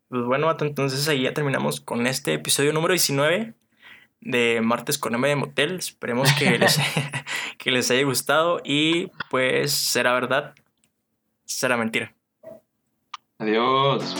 Speaker 1: Pues bueno, entonces ahí ya terminamos con este episodio número 19 de Martes con M de Motel. Esperemos que [LAUGHS] les, [LAUGHS] que les haya gustado y pues será verdad, será mentira.
Speaker 2: Adiós.